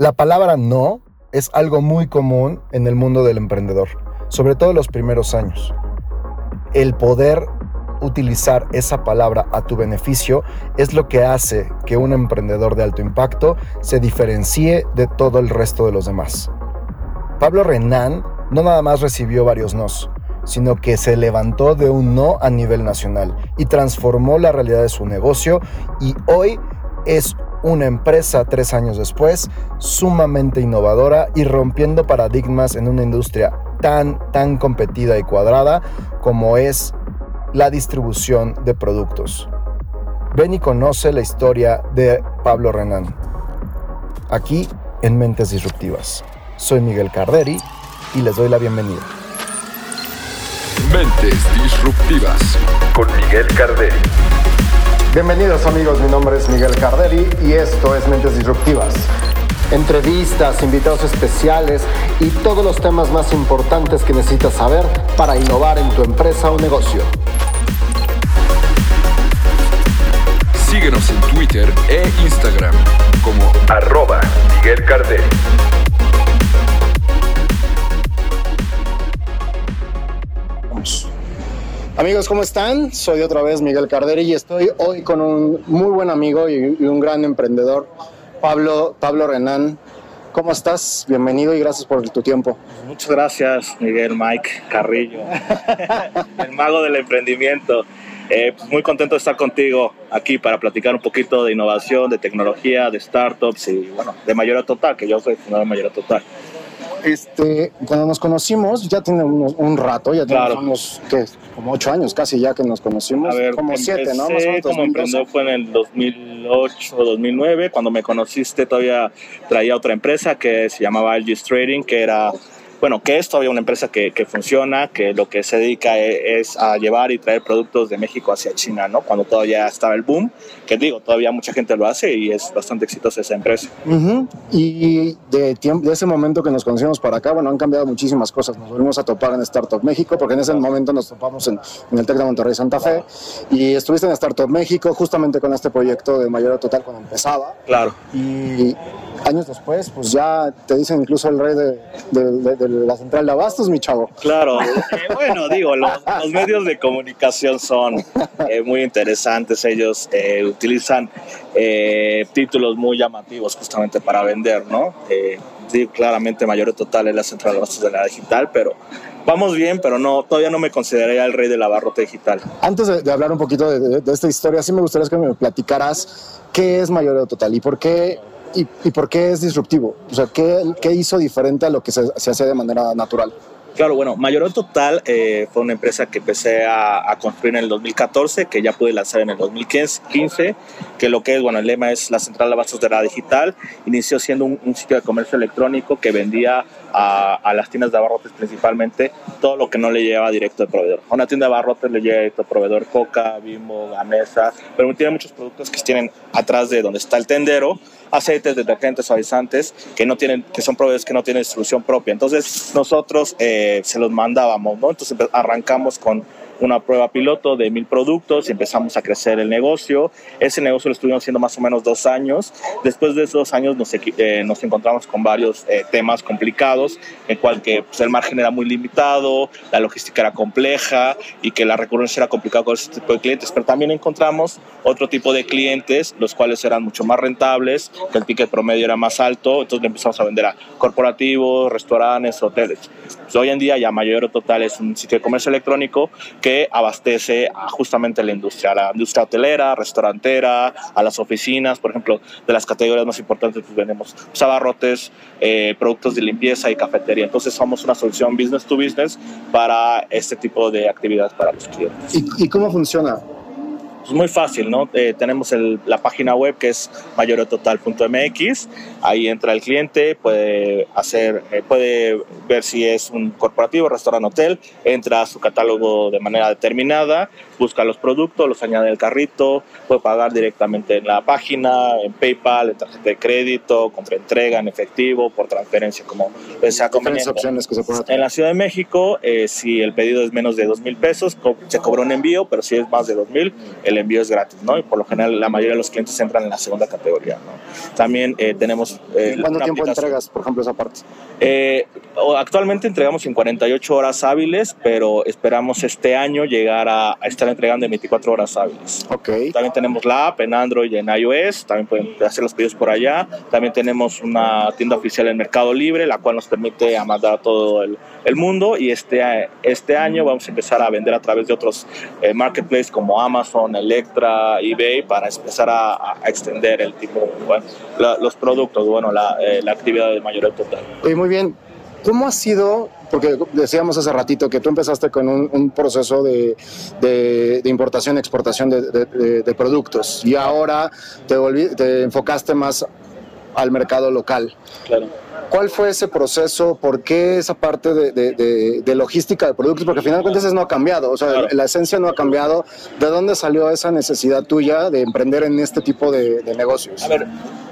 La palabra no es algo muy común en el mundo del emprendedor, sobre todo en los primeros años. El poder utilizar esa palabra a tu beneficio es lo que hace que un emprendedor de alto impacto se diferencie de todo el resto de los demás. Pablo Renan no nada más recibió varios nos, sino que se levantó de un no a nivel nacional y transformó la realidad de su negocio y hoy es una empresa tres años después sumamente innovadora y rompiendo paradigmas en una industria tan, tan competida y cuadrada como es la distribución de productos. Ven y conoce la historia de Pablo Renan. Aquí en Mentes Disruptivas. Soy Miguel Carderi y les doy la bienvenida. Mentes Disruptivas con Miguel Carderi. Bienvenidos amigos, mi nombre es Miguel Carderi y esto es Mentes Disruptivas. Entrevistas, invitados especiales y todos los temas más importantes que necesitas saber para innovar en tu empresa o negocio. Síguenos en Twitter e Instagram como arroba Miguel Carderi. Amigos, ¿cómo están? Soy otra vez Miguel Carderi y estoy hoy con un muy buen amigo y, un gran emprendedor, Pablo, Pablo Renan. ¿Cómo estás? Bienvenido y gracias por tu tiempo. Muchas gracias, Miguel Mike Carrillo, el mago del emprendimiento. Eh, muy contento de estar contigo aquí para platicar un poquito de innovación, de tecnología, de startups y bueno, de Mayoría Total, que yo soy fundador de Total. Este, cuando nos conocimos, ya tiene un rato, ya tenemos como ocho años casi ya que nos conocimos. A ver, como siete, ¿no? Más o menos como emprendedor fue en el 2008 o 2009, cuando me conociste todavía traía otra empresa que se llamaba Algis Trading, que era bueno, que es todavía una empresa que, que funciona, que lo que se dedica e, es, a llevar y traer productos de México hacia China, ¿no? Cuando todavía estaba el boom, que digo, todavía mucha gente lo hace y es bastante exitosa esa empresa. Y de, tiempo, de ese momento que nos conocimos para acá, bueno, han cambiado muchísimas cosas. Nos volvimos a topar en Startup México, porque en ese momento nos topamos en, en el TEC de Monterrey Santa Fe, y estuviste en Startup México justamente con este proyecto de Mayor Total cuando empezaba. Claro. Y años después, pues ya te dicen incluso el rey de, de la central de abastos, mi chavo. Claro, eh, bueno, digo, los, medios de comunicación son eh, muy interesantes, ellos eh, utilizan títulos muy llamativos justamente para vender, ¿no? digo, claramente Mayor Total es la central de abastos de la digital, pero vamos bien, pero no, todavía no me consideraría el rey de la barrota digital. Antes de, hablar un poquito de, de, esta historia, sí me gustaría que me platicaras qué es Mayor Total y por qué ¿Y, por qué es disruptivo? O sea, ¿qué, qué hizo diferente a lo que se, se hace de manera natural? Claro, bueno, Mayorón Total eh, fue una empresa que empecé a, construir en el 2014, que ya pude lanzar en el 2015, que lo que es, bueno, el lema es la central de abastos de la digital. Inició siendo un, sitio de comercio electrónico que vendía a, las tiendas de abarrotes principalmente todo lo que no le llevaba directo al proveedor. A una tienda de abarrotes le llega directo al proveedor Coca, Bimbo, Gamesa, pero tiene muchos productos que tienen atrás de donde está el tendero aceites, detergentes, suavizantes que no tienen, que son proveedores que no tienen distribución propia. Entonces nosotros eh, se los mandábamos, ¿no? Entonces arrancamos con una prueba piloto de mil productos y empezamos a crecer el negocio. Ese negocio lo estuvimos haciendo más o menos dos años. Después de esos dos años nos, eh, nos encontramos con varios eh, temas complicados, en cual que pues, el margen era muy limitado, la logística era compleja y que la recurrencia era complicada con ese tipo de clientes. Pero también encontramos otro tipo de clientes, los cuales eran mucho más rentables, que el ticket promedio era más alto, entonces empezamos a vender a corporativos, restaurantes, hoteles. Pues, hoy en día ya Mayor Total es un sitio de comercio electrónico que abastece a justamente la industria, a la industria hotelera, restaurantera, a las oficinas, por ejemplo, de las categorías más importantes, pues vendemos abarrotes, eh, productos de limpieza y cafetería. Entonces somos una solución business to business para este tipo de actividades para los clientes. ¿Y, y cómo funciona? Es muy fácil, ¿no? Eh, tenemos la página web que es mayoretotal.mx. Ahí entra el cliente, puede hacer, eh, puede ver si es un corporativo, restaurante, hotel, entra a su catálogo de manera determinada, busca los productos, los añade al carrito, puede pagar directamente en la página, en PayPal, en tarjeta de crédito, compra entrega en efectivo, por transferencia, como sea conveniente. opciones que se En la Ciudad de México, eh, si el pedido es menos de dos mil pesos, se cobra un envío, pero si es más de dos mil, el envío es gratis, ¿no? Y por lo general la mayoría de los clientes entran en la segunda categoría, ¿no? También eh, tenemos... Eh, ¿Cuánto tiempo entregas, por ejemplo, esa parte? Eh, actualmente entregamos en 48 horas hábiles, pero esperamos este año llegar a, estar entregando en 24 horas hábiles. Ok. También tenemos la app en Android y en iOS, también pueden hacer los pedidos por allá. También tenemos una tienda oficial en Mercado Libre, la cual nos permite mandar a todo el, el mundo y este, este año vamos a empezar a vender a través de otros eh, marketplaces como Amazon, Electra, eBay para empezar a, extender el tipo, los productos, bueno, la, eh, la actividad de mayor total. muy bien. ¿Cómo ha sido porque decíamos hace ratito que tú empezaste con un, proceso de, de, importación y exportación de, de, productos y ahora te, te enfocaste más al mercado local. Claro. ¿Cuál fue ese proceso? ¿Por qué esa parte de, logística de productos? Porque al final de cuentas no ha cambiado, o sea, la esencia no ha cambiado. ¿De dónde salió esa necesidad tuya de emprender en este tipo de, negocios? A ver,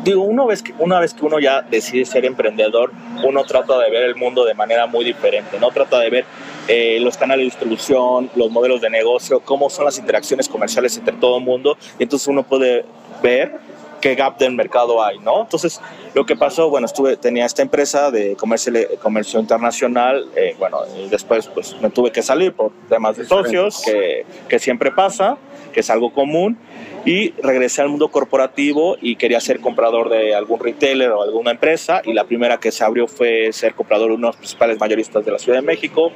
digo, una vez, que, una vez que uno ya decide ser emprendedor, uno trata de ver el mundo de manera muy diferente, ¿no? Trata de ver eh, los canales de distribución, los modelos de negocio, cómo son las interacciones comerciales entre todo el mundo, y entonces uno puede ver qué gap del mercado hay, ¿no? Entonces, lo que pasó, bueno, estuve, tenía esta empresa de comercio, comercio internacional, eh, bueno, y después pues me tuve que salir por temas de socios, que, que siempre pasa, que es algo común, y regresé al mundo corporativo y quería ser comprador de algún retailer o alguna empresa y la primera que se abrió fue ser comprador de uno de los principales mayoristas de la Ciudad de México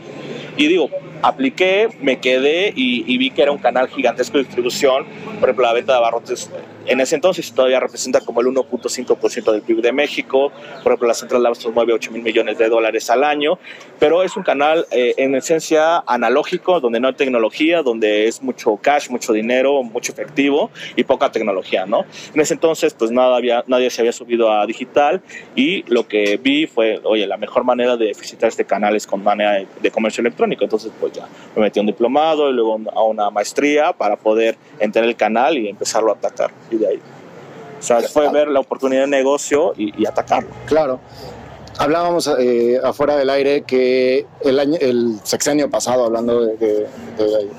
y digo, apliqué, me quedé y, y vi que era un canal gigantesco de distribución, por ejemplo la venta de abarrotes en ese entonces todavía representa como el 1.5% del PIB de México. Por ejemplo, la Central Abastos mueve 8 mil millones de dólares al año, pero es un canal eh, en esencia analógico, donde no hay tecnología, donde es mucho cash, mucho dinero, mucho efectivo y poca tecnología, ¿no? En ese entonces, pues nada había, nadie se había subido a digital y lo que vi fue, oye, la mejor manera de visitar este canal es con manera de comercio electrónico. Entonces, pues ya me metí a un diplomado y luego a una maestría para poder entrar el canal y empezarlo a atacar y de ahí. O sea, fue ver la oportunidad de negocio y, atacarlo. Claro. Hablábamos eh, afuera del aire que el, año, el sexenio pasado, hablando de,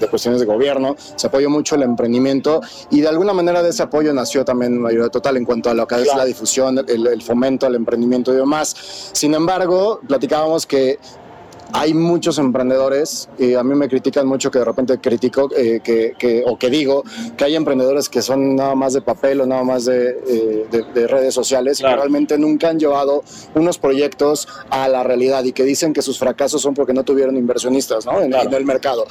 cuestiones de gobierno, se apoyó mucho el emprendimiento y de alguna manera de ese apoyo nació también mayoría total en cuanto a lo que es la difusión, el, el, fomento al emprendimiento y demás. Sin embargo, platicábamos que hay muchos emprendedores y a mí me critican mucho que de repente critico eh, que, o que digo que hay emprendedores que son nada más de papel o nada más de, eh, redes sociales y que realmente nunca han llevado unos proyectos a la realidad y que dicen que sus fracasos son porque no tuvieron inversionistas ¿no? en, en el mercado.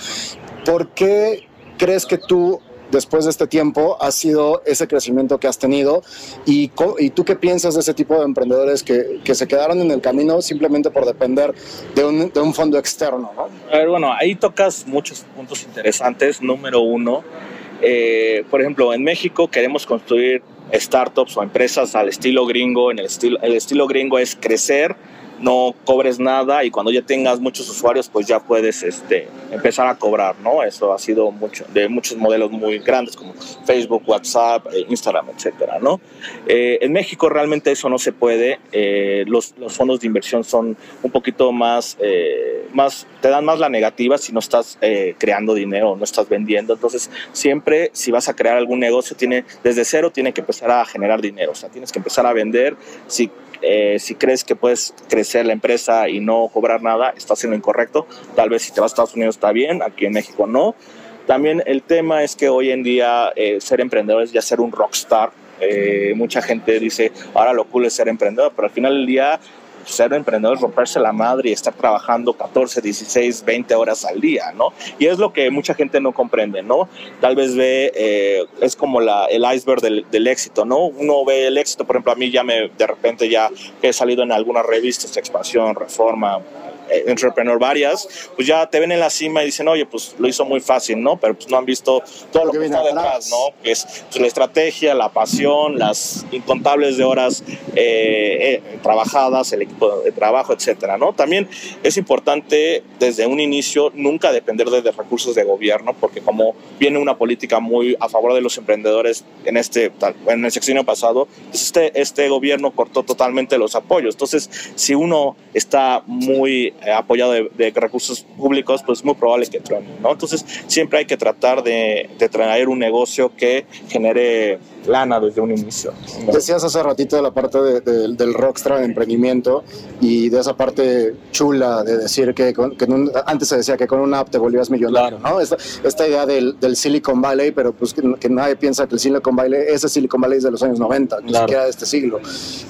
¿Por qué crees que tú después de este tiempo ha sido ese crecimiento que has tenido y, tú qué piensas de ese tipo de emprendedores que, que, se quedaron en el camino simplemente por depender de un, de un fondo externo. ¿no? A ver, bueno, ahí tocas muchos puntos interesantes. Número uno, eh, por ejemplo, en México queremos construir startups o empresas al estilo gringo. En el estilo, el estilo gringo es crecer no cobres nada y cuando ya tengas muchos usuarios, pues ya puedes este, empezar a cobrar, ¿no? Eso ha sido mucho, de muchos modelos muy grandes como Facebook, WhatsApp, eh, Instagram, etcétera, ¿no? Eh, en México realmente eso no se puede. Eh, los, fondos de inversión son un poquito más, más, te dan más la negativa si no estás creando dinero, no estás vendiendo. Entonces, siempre si vas a crear algún negocio, tiene, desde cero tiene que empezar a generar dinero. O sea, tienes que empezar a vender. Si eh, si crees que puedes crecer la empresa y no cobrar nada, estás haciendo incorrecto. Tal vez si te vas a Estados Unidos está bien, aquí en México no. También el tema es que hoy en día eh, ser emprendedor es ya ser un rockstar. Eh, mucha gente dice, ahora lo cool es ser emprendedor, pero al final del día ser emprendedor es romperse la madre y estar trabajando 14, 16, 20 horas al día, ¿no? Y es lo que mucha gente no comprende, ¿no? Tal vez ve, eh, es como la, el iceberg del, del, éxito, ¿no? Uno ve el éxito, por ejemplo, a mí ya me, de repente ya he salido en algunas revistas, Expansión, Reforma, entrepreneur varias, pues ya te ven en la cima y dicen, oye, pues lo hizo muy fácil, ¿no? Pero pues no han visto todo lo que está detrás, ¿no? Que es pues, la estrategia, la pasión, las incontables de horas eh, eh, trabajadas, el equipo de trabajo, etcétera, ¿no? También es importante desde un inicio nunca depender de, recursos de gobierno, porque como viene una política muy a favor de los emprendedores en este en el sexenio pasado, pues este, este gobierno cortó totalmente los apoyos. Entonces, si uno está muy eh, apoyado de, recursos públicos, pues es muy probable que truene, ¿no? Entonces siempre hay que tratar de, de traer un negocio que genere lana desde un inicio. Decías hace ratito de la parte del rockstar de emprendimiento y de esa parte chula de decir que, antes se decía que con una app te volvías millonario, ¿no? Esta, idea del, Silicon Valley, pero pues que, nadie piensa que el Silicon Valley, ese Silicon Valley es de los años 90, ni siquiera de este siglo.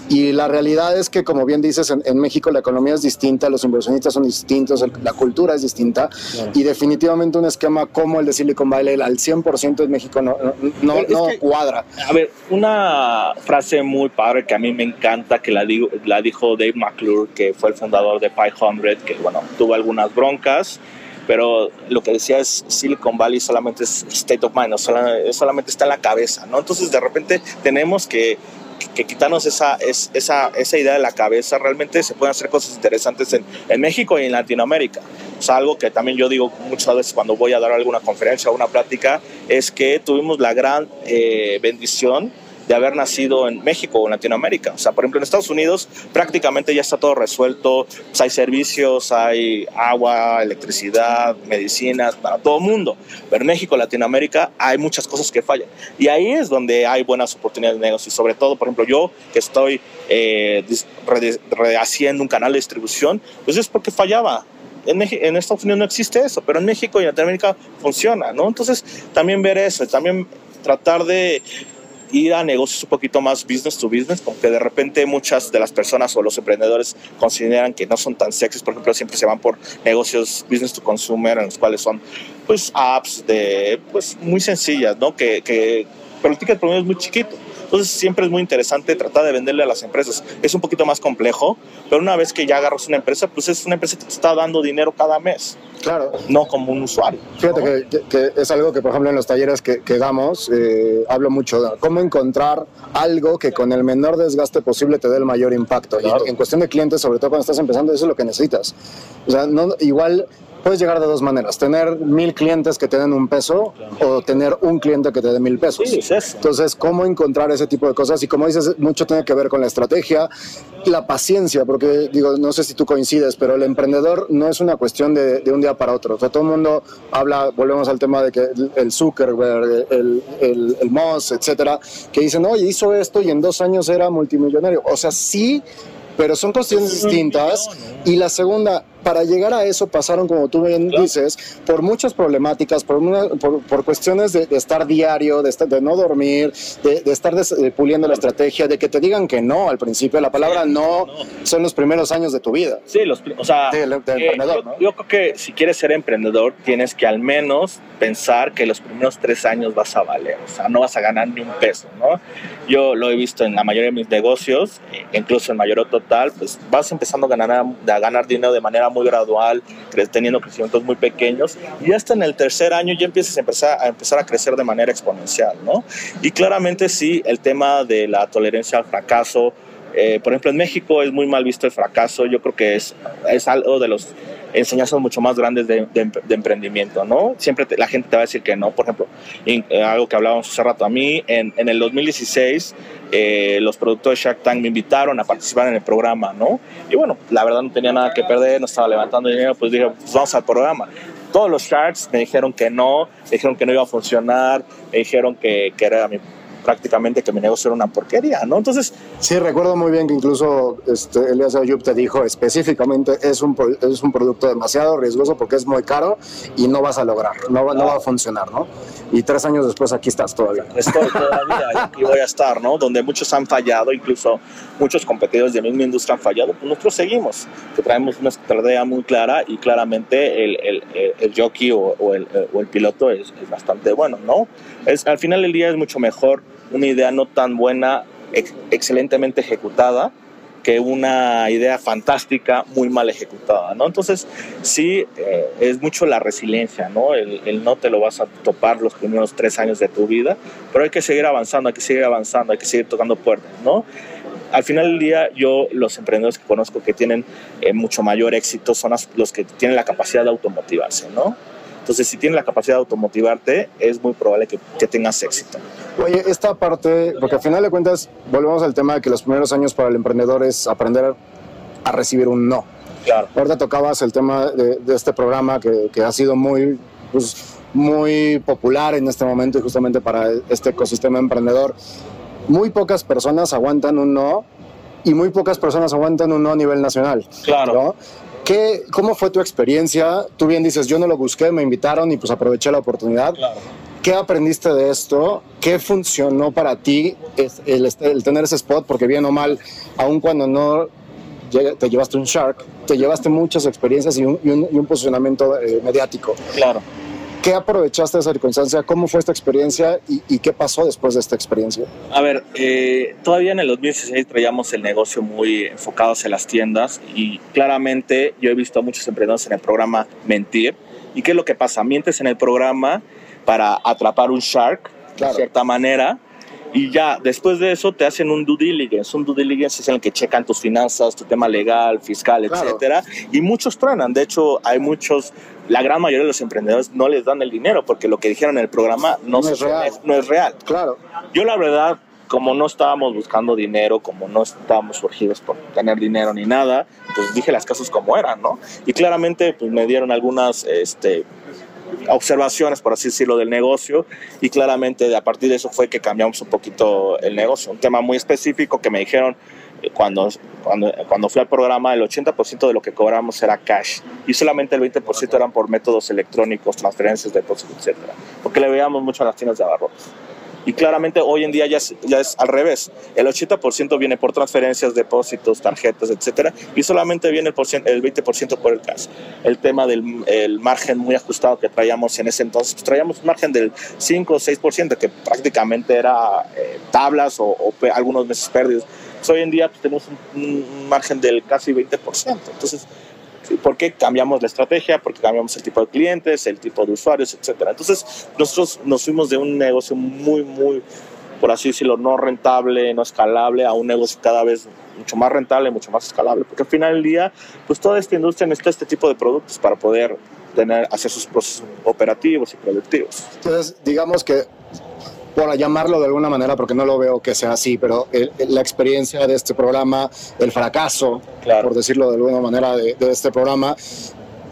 Y la realidad es que, como bien dices, en, México la economía es distinta, los inversionistas son distintos, la cultura es distinta y definitivamente un esquema como el de Silicon Valley al 100% en México no, no, no cuadra. A ver, una frase muy padre que a mí me encanta, que la, digo, la dijo Dave McClure, que fue el fundador de 500, que bueno, tuvo algunas broncas, pero lo que decía es Silicon Valley solamente es state of mind, no solamente está en la cabeza, ¿no? Entonces de repente tenemos que que quitarnos esa, esa, esa idea de la cabeza, realmente se pueden hacer cosas interesantes en, en México y en Latinoamérica. O algo que también yo digo muchas veces cuando voy a dar alguna conferencia o una plática, es que tuvimos la gran eh, bendición de haber nacido en México o en Latinoamérica. O sea, por ejemplo, en Estados Unidos prácticamente ya está todo resuelto, pues hay servicios, hay agua, electricidad, medicinas para todo el mundo. Pero en México, Latinoamérica, hay muchas cosas que fallan. Y ahí es donde hay buenas oportunidades de negocio. Y sobre todo, por ejemplo, yo que estoy eh, rehaciendo un canal de distribución, pues es porque fallaba. En, en, Estados Unidos no existe eso, pero en México y en Latinoamérica funciona, ¿no? Entonces, también ver eso, también tratar de ir a negocios un poquito más business to business, como de repente muchas de las personas o los emprendedores consideran que no son tan sexys, por ejemplo, siempre se van por negocios business to consumer, en los cuales son pues apps de pues muy sencillas, ¿no? Que, que pero el ticket promedio es muy chiquito. Entonces siempre es muy interesante tratar de venderle a las empresas. Es un poquito más complejo, pero una vez que ya agarras una empresa, pues es una empresa que te está dando dinero cada mes. Claro. No como un usuario. Fíjate que, es algo que, por ejemplo, en los talleres que, damos, eh, hablo mucho de cómo encontrar algo que con el menor desgaste posible te dé el mayor impacto. Y en cuestión de clientes, sobre todo cuando estás empezando, eso es lo que necesitas. O sea, no, igual puedes llegar de dos maneras, tener mil clientes que te den un peso o tener un cliente que te dé mil pesos. Sí, es Entonces, ¿cómo encontrar ese tipo de cosas? Y como dices, mucho tiene que ver con la estrategia, la paciencia, porque digo, no sé si tú coincides, pero el emprendedor no es una cuestión de, un día para otro. O sea, todo el mundo habla, volvemos al tema de que el Zuckerberg, el, el, el Moss, etcétera, que dicen, oye, hizo esto y en dos años era multimillonario. O sea, sí pero son cuestiones distintas. Y la segunda, para llegar a eso pasaron, como tú bien dices, por muchas problemáticas, por, por, cuestiones de, estar diario, de, estar, de no dormir, de, estar puliendo la estrategia, de que te digan que no al principio. La palabra no, son los primeros años de tu vida. Sí, los, o sea, eh, emprendedor, yo, yo, creo que si quieres ser emprendedor, tienes que al menos pensar que los primeros tres años vas a valer, o sea, no vas a ganar ni un peso, ¿no? Yo lo he visto en la mayoría de mis negocios, eh, incluso en mayor total, pues vas empezando a ganar, a ganar dinero de manera muy gradual, teniendo crecimientos muy pequeños, y hasta en el tercer año ya empiezas a empezar a, empezar a crecer de manera exponencial, ¿no? Y claramente sí, el tema de la tolerancia al fracaso, eh, por ejemplo, en México es muy mal visto el fracaso, yo creo que es, es algo de los enseñanzas mucho más grandes de, de, emprendimiento, ¿no? Siempre la gente te va a decir que no. Por ejemplo, eh, algo que hablábamos hace rato, a mí en, el 2016 eh, los productores Shark Tank me invitaron a participar en el programa, ¿no? Y bueno, la verdad no tenía nada que perder, no estaba levantando dinero, pues dije, pues vamos al programa. Todos los Sharks me dijeron que no, me dijeron que no iba a funcionar, me dijeron que era mi prácticamente que mi negocio era una porquería, ¿no? Entonces... Sí, recuerdo muy bien que incluso este, Elias Ayub te dijo específicamente es un, es un producto demasiado riesgoso porque es muy caro y no vas a lograr, no, no va a funcionar, ¿no? Y tres años después aquí estás todavía. Estoy todavía y aquí voy a estar, ¿no? Donde muchos han fallado, incluso muchos competidores de mi misma industria han fallado, pues nosotros seguimos, que traemos una estrategia muy clara y claramente el, el, el jockey o, o, el, o, el, piloto es, es bastante bueno, ¿no? Es, al final del día es mucho mejor una idea no tan buena, excelentemente ejecutada, que una idea fantástica muy mal ejecutada, ¿no? Entonces, sí, eh, es mucho la resiliencia, ¿no? El, no te lo vas a topar los primeros tres años de tu vida, pero hay que seguir avanzando, hay que seguir avanzando, hay que seguir tocando puertas, ¿no? Al final del día, yo, los emprendedores que conozco que tienen eh, mucho mayor éxito son los que tienen la capacidad de automotivarse, ¿no? Entonces, si tienes la capacidad de automotivarte, es muy probable que, que, tengas éxito. Oye, esta parte, porque al final de cuentas, volvemos al tema de que los primeros años para el emprendedor es aprender a recibir un no. Claro. Ahorita tocabas el tema de, de este programa que, que, ha sido muy, pues, muy popular en este momento y justamente para este ecosistema emprendedor. Muy pocas personas aguantan un no y muy pocas personas aguantan un no a nivel nacional. Claro. ¿no? ¿Qué, ¿Cómo fue tu experiencia? Tú bien dices, yo no lo busqué, me invitaron y pues aproveché la oportunidad. Claro. ¿Qué aprendiste de esto? ¿Qué funcionó para ti el, el, tener ese spot? Porque bien o mal, aun cuando no te llevaste un Shark, te llevaste muchas experiencias y un, y un, y un posicionamiento eh, mediático. Claro. ¿Qué aprovechaste de esa circunstancia? ¿Cómo fue esta experiencia y, y qué pasó después de esta experiencia? A ver, eh, todavía en el 2016 traíamos el negocio muy enfocado hacia las tiendas y claramente yo he visto a muchos emprendedores en el programa mentir. ¿Y qué es lo que pasa? Mientes en el programa para atrapar un shark, claro. de cierta manera, y ya después de eso te hacen un due diligence. Un due diligence es en el que checan tus finanzas, tu tema legal, fiscal, claro. etcétera. Y muchos truenan. De hecho, hay muchos, la gran mayoría de los emprendedores no les dan el dinero porque lo que dijeron en el programa no, no, es, real. Es, no es real. Claro. Yo, la verdad, como no estábamos buscando dinero, como no estábamos surgidos por tener dinero ni nada, pues dije las cosas como eran, ¿no? Y claramente, pues me dieron algunas, este, observaciones, por así decirlo, del negocio y claramente a partir de eso fue que cambiamos un poquito el negocio. Un tema muy específico que me dijeron eh, cuando, cuando, cuando fui al programa, el 80% de lo que cobramos era cash y solamente el 20% eran por métodos electrónicos, transferencias, depósitos, etc. Porque le veíamos mucho a las tiendas de abarrotes. Y claramente hoy en día ya es, ya es al revés. El 80% viene por transferencias, depósitos, tarjetas, etcétera, y solamente viene el, el 20% por el cash. El tema del el margen muy ajustado que traíamos en ese entonces, pues traíamos un margen del 5 o 6%, que prácticamente era eh, tablas o, o, algunos meses perdidos. Pues hoy en día pues, tenemos un, un margen del casi 20%. Entonces, ¿Por qué cambiamos la estrategia? Porque cambiamos el tipo de clientes, el tipo de usuarios, etcétera. Entonces, nosotros nos fuimos de un negocio muy, muy, por así decirlo, no rentable, no escalable, a un negocio cada vez mucho más rentable, mucho más escalable. Porque al final del día, pues toda esta industria necesita este tipo de productos para poder tener, hacer sus procesos operativos y productivos. Entonces, digamos que por llamarlo de alguna manera, porque no lo veo que sea así, pero el, la experiencia de este programa, el fracaso, claro. por decirlo de alguna manera, de, de, este programa,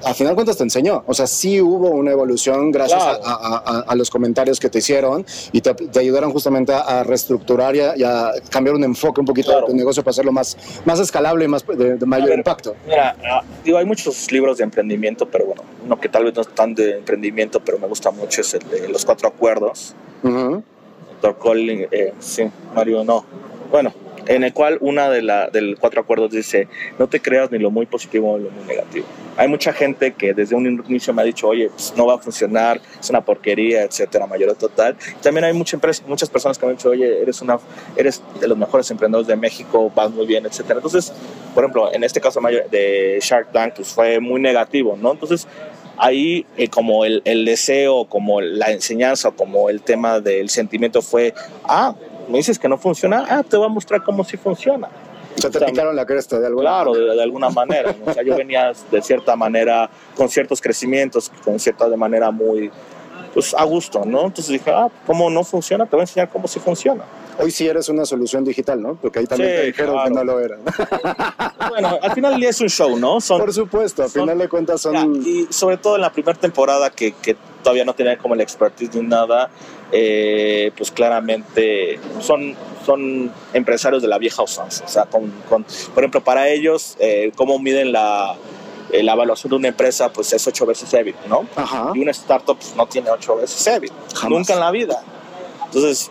a final de cuentas te enseñó. O sea, sí hubo una evolución gracias Claro. a, a- a- a los comentarios que te hicieron y te, te ayudaron justamente a, reestructurar y a, y a cambiar un enfoque un poquito Claro. de tu negocio para hacerlo más, más escalable y más de, de mayor ver, impacto. Mira, ah, digo, hay muchos libros de emprendimiento, pero bueno, uno que tal vez no es tan de emprendimiento, pero me gusta mucho es el de Los Cuatro Acuerdos. Colin, eh, sí, Mario, no. Bueno, en el cual una de la del cuatro acuerdos dice, no te creas ni lo muy positivo ni lo muy negativo. Hay mucha gente que desde un inicio me ha dicho, oye, pues no va a funcionar, es una porquería, etcétera, mayor total. También hay mucha empresa, muchas personas que me han dicho, oye, eres, una, eres de los mejores emprendedores de México, vas muy bien, etcétera. Entonces, por ejemplo, en este caso de Shark Tank, pues fue muy negativo, ¿no? Entonces, ahí eh, como el, el, deseo, como la enseñanza, como el tema del sentimiento fue, ah, me dices que no funciona, ah, te voy a mostrar cómo sí funciona. O sea, te picaron la cresta de alguna Claro, de, de alguna manera. ¿no? O sea, yo venía de cierta manera, con ciertos crecimientos, con cierta de manera muy, pues a gusto, ¿no? Entonces dije, ah, ¿cómo no funciona? Te voy a enseñar cómo sí funciona. Hoy sí eres una solución digital, ¿no? Porque ahí también Sí, te dijeron claro. que no lo era. Bueno, al final del día es un show, ¿no? Son, Por supuesto, al final de cuentas son... Ya, y sobre todo en la primera temporada que, que todavía no tenían como el expertise ni nada, eh, pues claramente son, son empresarios de la vieja usanza. O sea, con, con- por ejemplo, para ellos, eh, cómo miden la, eh, la evaluación de una empresa, pues es ocho veces EBIT, ¿no? Ajá. Y una startup pues, no tiene ocho veces EBIT, Jamás. nunca en la vida. Entonces,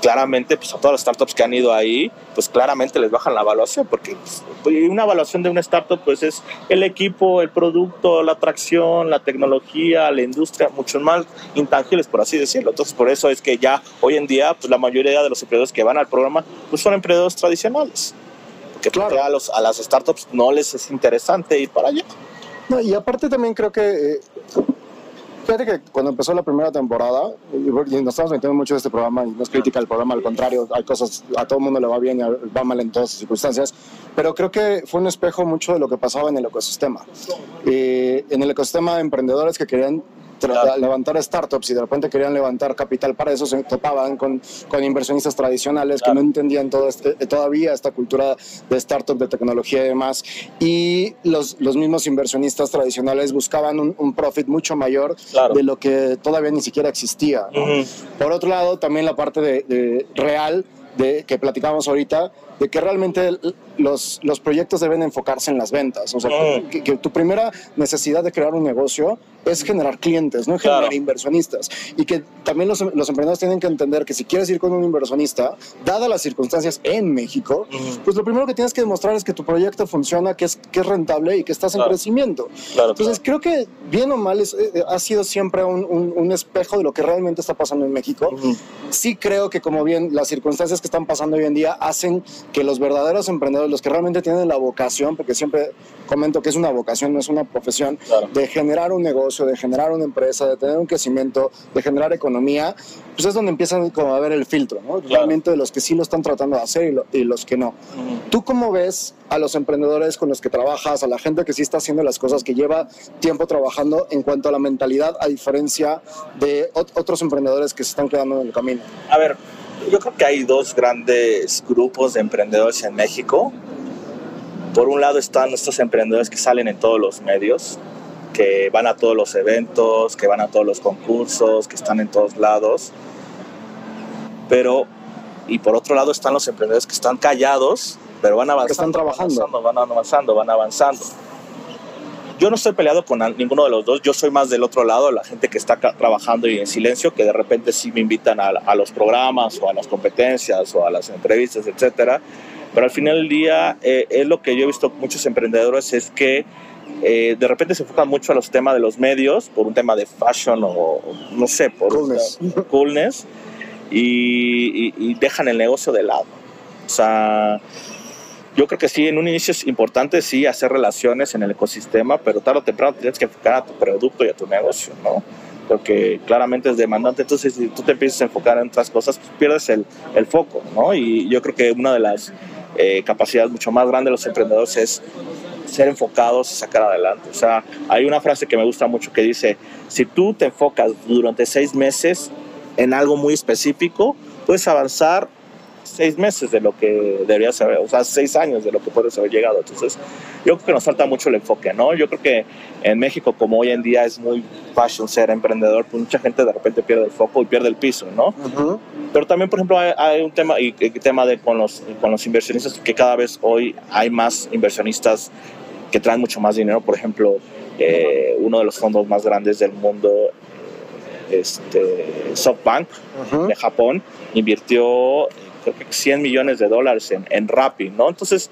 claramente, pues a todas las startups que han ido ahí, pues claramente les bajan la evaluación, porque pues, una evaluación de una startup, pues es el equipo, el producto, la atracción, la tecnología, la industria, muchos más intangibles, por así decirlo. Entonces, por eso es que ya hoy en día, pues la mayoría de los emprendedores que van al programa, pues son emprendedores tradicionales. Porque pues, Claro. ya a, los, a las startups no les es interesante ir para allá. No, y aparte también creo que... eh, fíjate que cuando empezó la primera temporada, y nos estamos metiendo mucho en este programa, y no es crítica al programa, al contrario, hay cosas, a todo el mundo le va bien y va mal en todas las circunstancias, pero creo que fue un espejo mucho de lo que pasaba en el ecosistema. Eh, en el ecosistema de emprendedores que querían levantar startups y de repente querían levantar capital para eso, se topaban con, con inversionistas tradicionales que no entendían todo este, todavía esta cultura de startup, de tecnología y demás. Y los, los mismos inversionistas tradicionales buscaban un, profit mucho mayor de lo que todavía ni siquiera existía. Por otro lado, también la parte de, real de, que platicábamos ahorita, de que realmente los, los proyectos deben enfocarse en las ventas. O sea, que, tu primera necesidad de crear un negocio es generar clientes, no generar inversionistas. Y que también los, los, emprendedores tienen que entender que si quieres ir con un inversionista, dadas las circunstancias en México, pues lo primero que tienes que demostrar es que tu proyecto funciona, que es, que es rentable y que estás en crecimiento. Entonces, creo que bien o mal es, eh, ha sido siempre un, un, espejo de lo que realmente está pasando en México. Sí creo que como bien las circunstancias que están pasando hoy en día hacen que los verdaderos emprendedores, los que realmente tienen la vocación, porque siempre comento que es una vocación, no es una profesión, de generar un negocio, de generar una empresa, de tener un crecimiento, de generar economía, pues es donde empiezan como a ver el filtro, ¿no? Realmente de los que sí lo están tratando de hacer y, los que no. ¿Tú cómo ves a los emprendedores con los que trabajas, a la gente que sí está haciendo las cosas, que lleva tiempo trabajando en cuanto a la mentalidad, a diferencia de otros emprendedores que se están quedando en el camino? A ver, yo creo que hay dos grandes grupos de emprendedores en México. Por un lado están estos emprendedores que salen en todos los medios, que van a todos los eventos, que van a todos los concursos, que están en todos lados. Pero, y por otro lado están los emprendedores que están callados, pero van avanzando. están trabajando. Van avanzando, van avanzando. Yo no estoy peleado con ninguno de los dos, yo soy más del otro lado, la gente que está trabajando y en silencio, que de repente sí me invitan a, los programas o a las competencias o a las entrevistas, etcétera. Pero al final del día, eh, es lo que yo he visto muchos emprendedores, es que eh, de repente se enfocan mucho a los temas de los medios, por un tema de fashion o no sé, por coolness, coolness y, y dejan el negocio de lado. O sea, yo creo que sí, en un inicio es importante sí hacer relaciones en el ecosistema, pero tarde o temprano tienes que enfocar a tu producto y a tu negocio, ¿no? Porque claramente es demandante, entonces si tú te empiezas a enfocar en otras cosas, pues pierdes el, el foco, ¿no? Y yo creo que una de las eh, capacidades mucho más grandes de los emprendedores es ser enfocados y sacar adelante. O sea, hay una frase que me gusta mucho que dice, si tú te enfocas durante seis meses en algo muy específico, puedes avanzar seis meses de lo que deberías saber, o sea, seis años de lo que puedes haber llegado. Entonces, yo creo que nos falta mucho el enfoque, ¿no? Yo creo que en México, como hoy en día es muy fashion ser emprendedor, pues mucha gente de repente pierde el foco y pierde el piso, ¿no? Pero también, por ejemplo, hay, un tema, y tema de con los, con los inversionistas, que cada vez hoy hay más inversionistas que traen mucho más dinero. Por ejemplo, eh, uno de los fondos más grandes del mundo este, SoftBank de Japón invirtió creo que 100 millones de dólares en, en Rappi, ¿no? Entonces,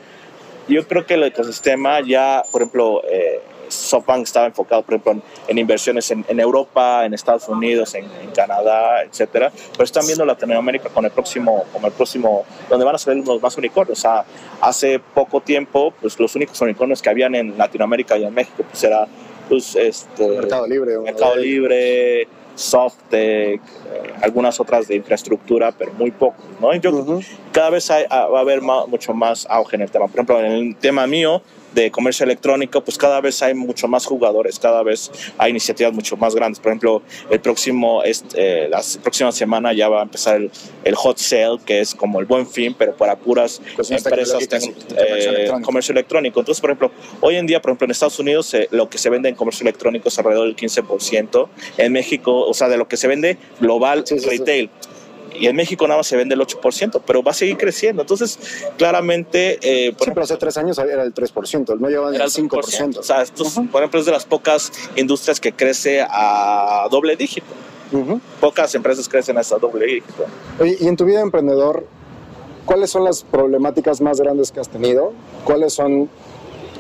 yo creo que el ecosistema ya, por ejemplo, eh, SoftBank estaba enfocado, por ejemplo, en, inversiones en, en, Europa, en Estados Unidos, en, Canadá, etcétera, pero están viendo Latinoamérica con el próximo, como el próximo, donde van a ser los más unicornios. O sea, hace poco tiempo, pues los únicos unicornios que habían en Latinoamérica y en México, pues era, pues, este, Mercado Libre, Mercado Libre, Softec, eh, algunas otras de infraestructura, pero muy poco. ¿no? Yo, Cada vez va a haber mucho más auge en el tema. Por ejemplo, en el tema mío, de comercio electrónico, pues cada vez hay mucho más jugadores, cada vez hay iniciativas mucho más grandes. Por ejemplo, el próximo, este, la próxima semana ya va a empezar el, el, hot sale, que es como el buen fin, pero para puras pues empresas de eh, comercio electrónico. Entonces, por ejemplo, hoy en día, por ejemplo, en Estados Unidos eh, lo que se vende en comercio electrónico es alrededor del 15%. En México, o sea, de lo que se vende global retail y en México nada más se vende el 8%, pero va a seguir creciendo. Entonces, claramente... Eh, sí, pero hace tres años era el 3%, no llevan el 5%. O sea, esto, por ejemplo, es de las pocas industrias que crece a doble dígito. Pocas empresas crecen a esa doble dígito. Oye, y en tu vida de emprendedor, ¿cuáles son las problemáticas más grandes que has tenido? ¿Cuáles son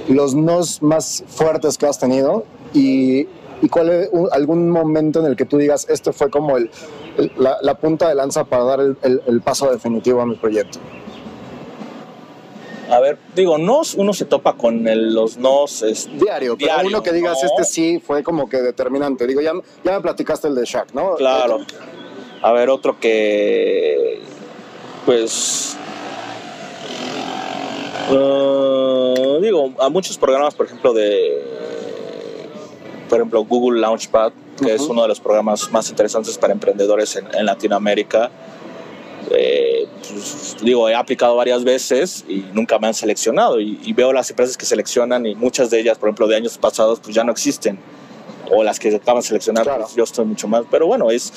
los nos más fuertes que has tenido? Y y cuál es algún momento en el que tú digas, este fue como el, la, punta de lanza para dar el, paso definitivo a mi proyecto? A ver, digo, no uno se topa con los nos es, diario, pero uno que digas, este sí fue como que determinante. Digo, ya, ya me platicaste el de Shaq, ¿no? Claro. A ver, otro que, pues, uh, digo, a muchos programas, por ejemplo, de por ejemplo, Google Launchpad, que es uno de los programas más interesantes para emprendedores en, en Latinoamérica. Eh, pues, digo, he aplicado varias veces y nunca me han seleccionado y, y, veo las empresas que seleccionan y muchas de ellas, por ejemplo, de años pasados, pues ya no existen. O las que acaban de seleccionar, Claro. pues yo estoy mucho más. Pero bueno, es...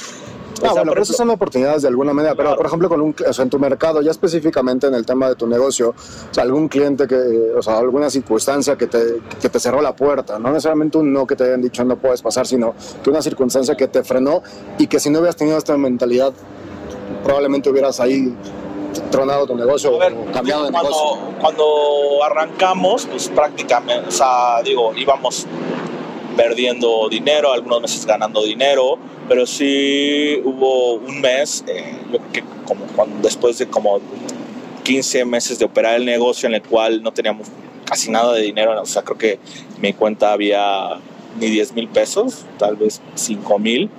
Ah, o sea, bueno, pero esas son oportunidades de alguna manera. Pero, Claro. por ejemplo, con un, o sea, en tu mercado, ya específicamente en el tema de tu negocio, o sea, algún cliente que, o sea, alguna circunstancia que te, que te cerró la puerta, no necesariamente un no que te hayan dicho no puedes pasar, sino que una circunstancia que te frenó y que si no hubieras tenido esta mentalidad, probablemente hubieras ahí tronado tu negocio ver, o cambiado de cuando, negocio. cuando arrancamos, pues prácticamente, o sea, digo, íbamos perdiendo dinero, algunos meses ganando dinero, pero sí hubo un mes, eh, yo creo que como cuando, después de como 15 meses de operar el negocio en el cual no teníamos casi nada de dinero, o sea, creo que en mi cuenta había ni 10 mil pesos, tal vez 5 mil,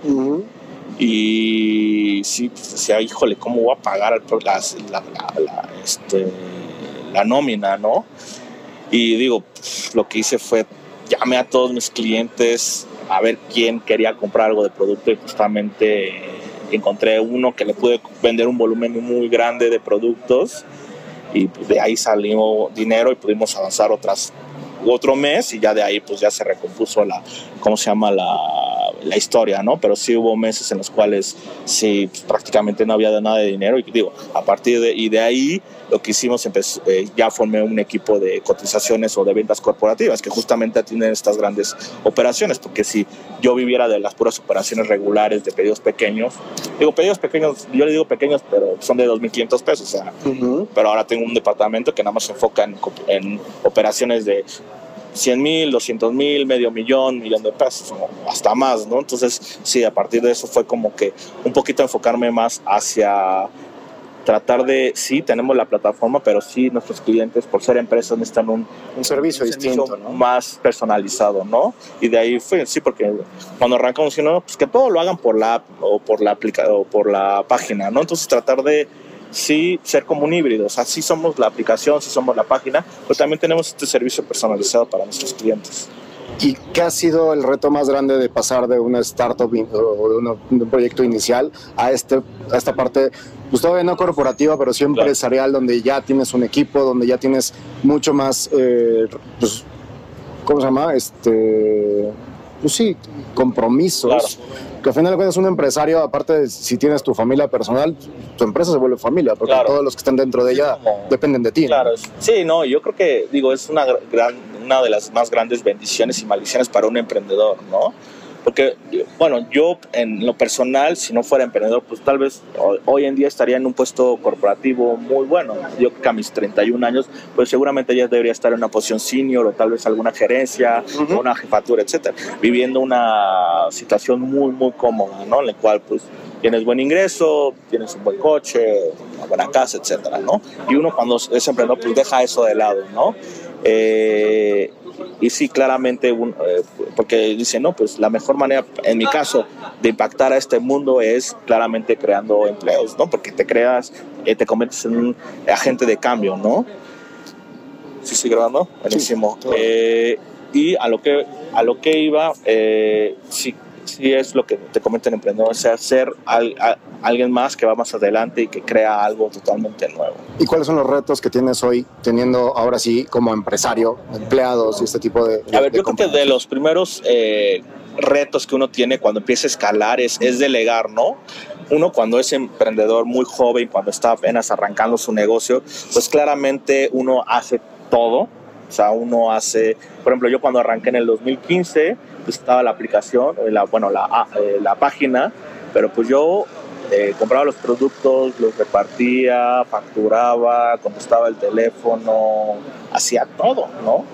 y sí, pues decía, híjole, ¿cómo voy a pagar las- la, la- la, este, la nómina, no? Y digo, pues, lo que hice fue llamé a todos mis clientes a ver quién quería comprar algo de producto y justamente encontré uno que le pude vender un volumen muy grande de productos y pues, de ahí salió dinero y pudimos avanzar otras otro mes y ya de ahí pues ya se recompuso la cómo se llama la, la historia no pero sí hubo meses en los cuales sí pues, prácticamente no había nada de dinero y digo a partir de y de ahí lo que hicimos empezó, eh, ya formé un equipo de cotizaciones o de ventas corporativas que justamente atienden estas grandes operaciones porque si yo viviera de las puras operaciones regulares de pedidos pequeños digo pedidos pequeños yo le digo pequeños pero son de 2.500 pesos o sea pero ahora tengo un departamento que nada más se enfoca en, en operaciones de 100 mil, 200 mil, medio millón, millón de pesos, o hasta más, ¿no? Entonces, sí, a partir de eso fue como que un poquito enfocarme más hacia tratar de, sí, tenemos la plataforma, pero sí, nuestros clientes, por ser empresas, necesitan un, Un servicio un distinto, ¿no? más personalizado, ¿no? Y de ahí fue, sí, porque cuando arrancamos, si no, pues que todo lo hagan por la app o por la, aplica o por la página, ¿no? Entonces tratar de, sí, ser como un híbrido, o sea, sí somos la aplicación, sí somos la página, pero también tenemos este servicio personalizado para nuestros clientes. ¿Y qué ha sido el reto más grande de pasar de una startup in- o de, una- de un proyecto inicial a, este, a esta parte, pues todavía no corporativa, pero sí Claro. empresarial, donde ya tienes un equipo, donde ya tienes mucho más, eh, pues, ¿cómo se llama? Este, pues sí, compromisos. Claro. Que al final de cuentas un empresario, aparte de si tienes tu familia personal, tu empresa se vuelve familia, porque Claro. todos los que están dentro de ella Como- dependen de ti. Claro, sí, no, yo creo que, digo, es una, gr- gran, una de las más grandes bendiciones y maldiciones para un emprendedor, ¿no? Porque, bueno, yo en lo personal, si no fuera emprendedor, pues tal vez ho- hoy en día estaría en un puesto corporativo muy bueno. Yo que a mis 31 años, pues seguramente ya debería estar en una posición senior o tal vez alguna gerencia, Ujú. o una jefatura, etcétera, viviendo una situación muy, muy cómoda, ¿no? En la cual, pues, tienes buen ingreso, tienes un buen coche, una buena casa, etcétera, ¿no? Y uno cuando es emprendedor, pues deja eso de lado, ¿no? Eh, y sí, claramente, un- eh, porque dice, no, pues la mejor manera, en mi caso, de impactar a este mundo es claramente creando empleos, ¿no? Porque te creas, eh, te conviertes en un agente de cambio, ¿no? Sí, sí, grabando. Buenísimo. y a lo que, a lo que iba, sí, sí es lo que te comenta el emprendedor, o sea, ser al- a- alguien más que va más adelante y que crea algo totalmente nuevo. ¿Y cuáles son los retos que tienes hoy teniendo ahora sí como empresario, empleados y este tipo de... A ver, de yo creo que de los primeros eh, retos que uno tiene cuando empieza a escalar es, es delegar, ¿no? Uno cuando es emprendedor muy joven, cuando está apenas arrancando su negocio, pues claramente uno hace todo. O sea, uno hace, por ejemplo, yo cuando arranqué en el 2015, pues estaba la aplicación, eh, la, bueno, la, ah, eh, la página, pero pues yo eh, compraba los productos, los repartía, facturaba, contestaba el teléfono, hacía todo, ¿no?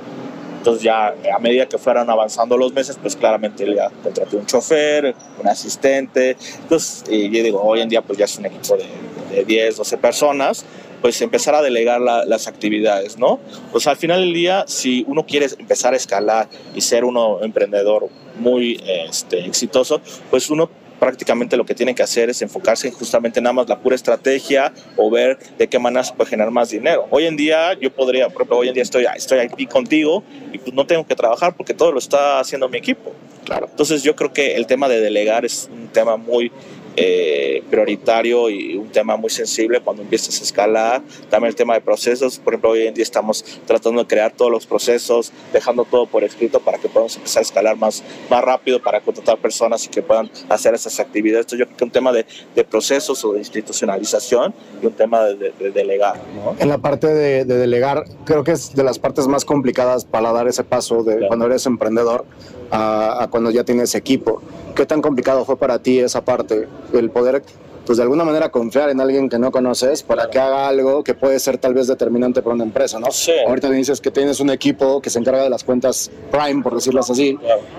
Entonces ya a medida que fueran avanzando los meses, pues claramente ya contraté un chofer, un asistente. Entonces, y yo digo, hoy en día pues ya es un equipo de, de 10, 12 personas, pues empezar a delegar la- las actividades, ¿no? Pues al final del día, si uno quiere empezar a escalar y ser uno emprendedor muy este, exitoso, pues uno prácticamente lo que tiene que hacer es enfocarse en justamente nada más la pura estrategia o ver de qué manera se puede generar más dinero. Hoy en día yo podría, por ejemplo, hoy en día estoy, estoy aquí contigo y pues no tengo que trabajar porque todo lo está haciendo mi equipo. Claro. Entonces yo creo que el tema de delegar es un tema muy eh, prioritario y un tema muy sensible cuando empiezas a escalar. También el tema de procesos, por ejemplo, hoy en día estamos tratando de crear todos los procesos, dejando todo por escrito para que podamos empezar a escalar más, más rápido, para contratar personas y que puedan hacer esas actividades. Entonces yo creo que un tema de, de procesos o de institucionalización y un tema de, de, delegar. En la parte de, delegar, creo que es de las partes más complicadas para dar ese paso de cuando eres emprendedor a, a cuando ya tienes equipo. ¿Qué tan complicado fue para ti esa parte? El poder, pues de alguna manera confiar en alguien que no conoces para que haga algo que puede ser tal vez determinante para una empresa, ¿no? Sí. Ahorita me dices que tienes un equipo que se encarga de las cuentas Prime, por decirlas así.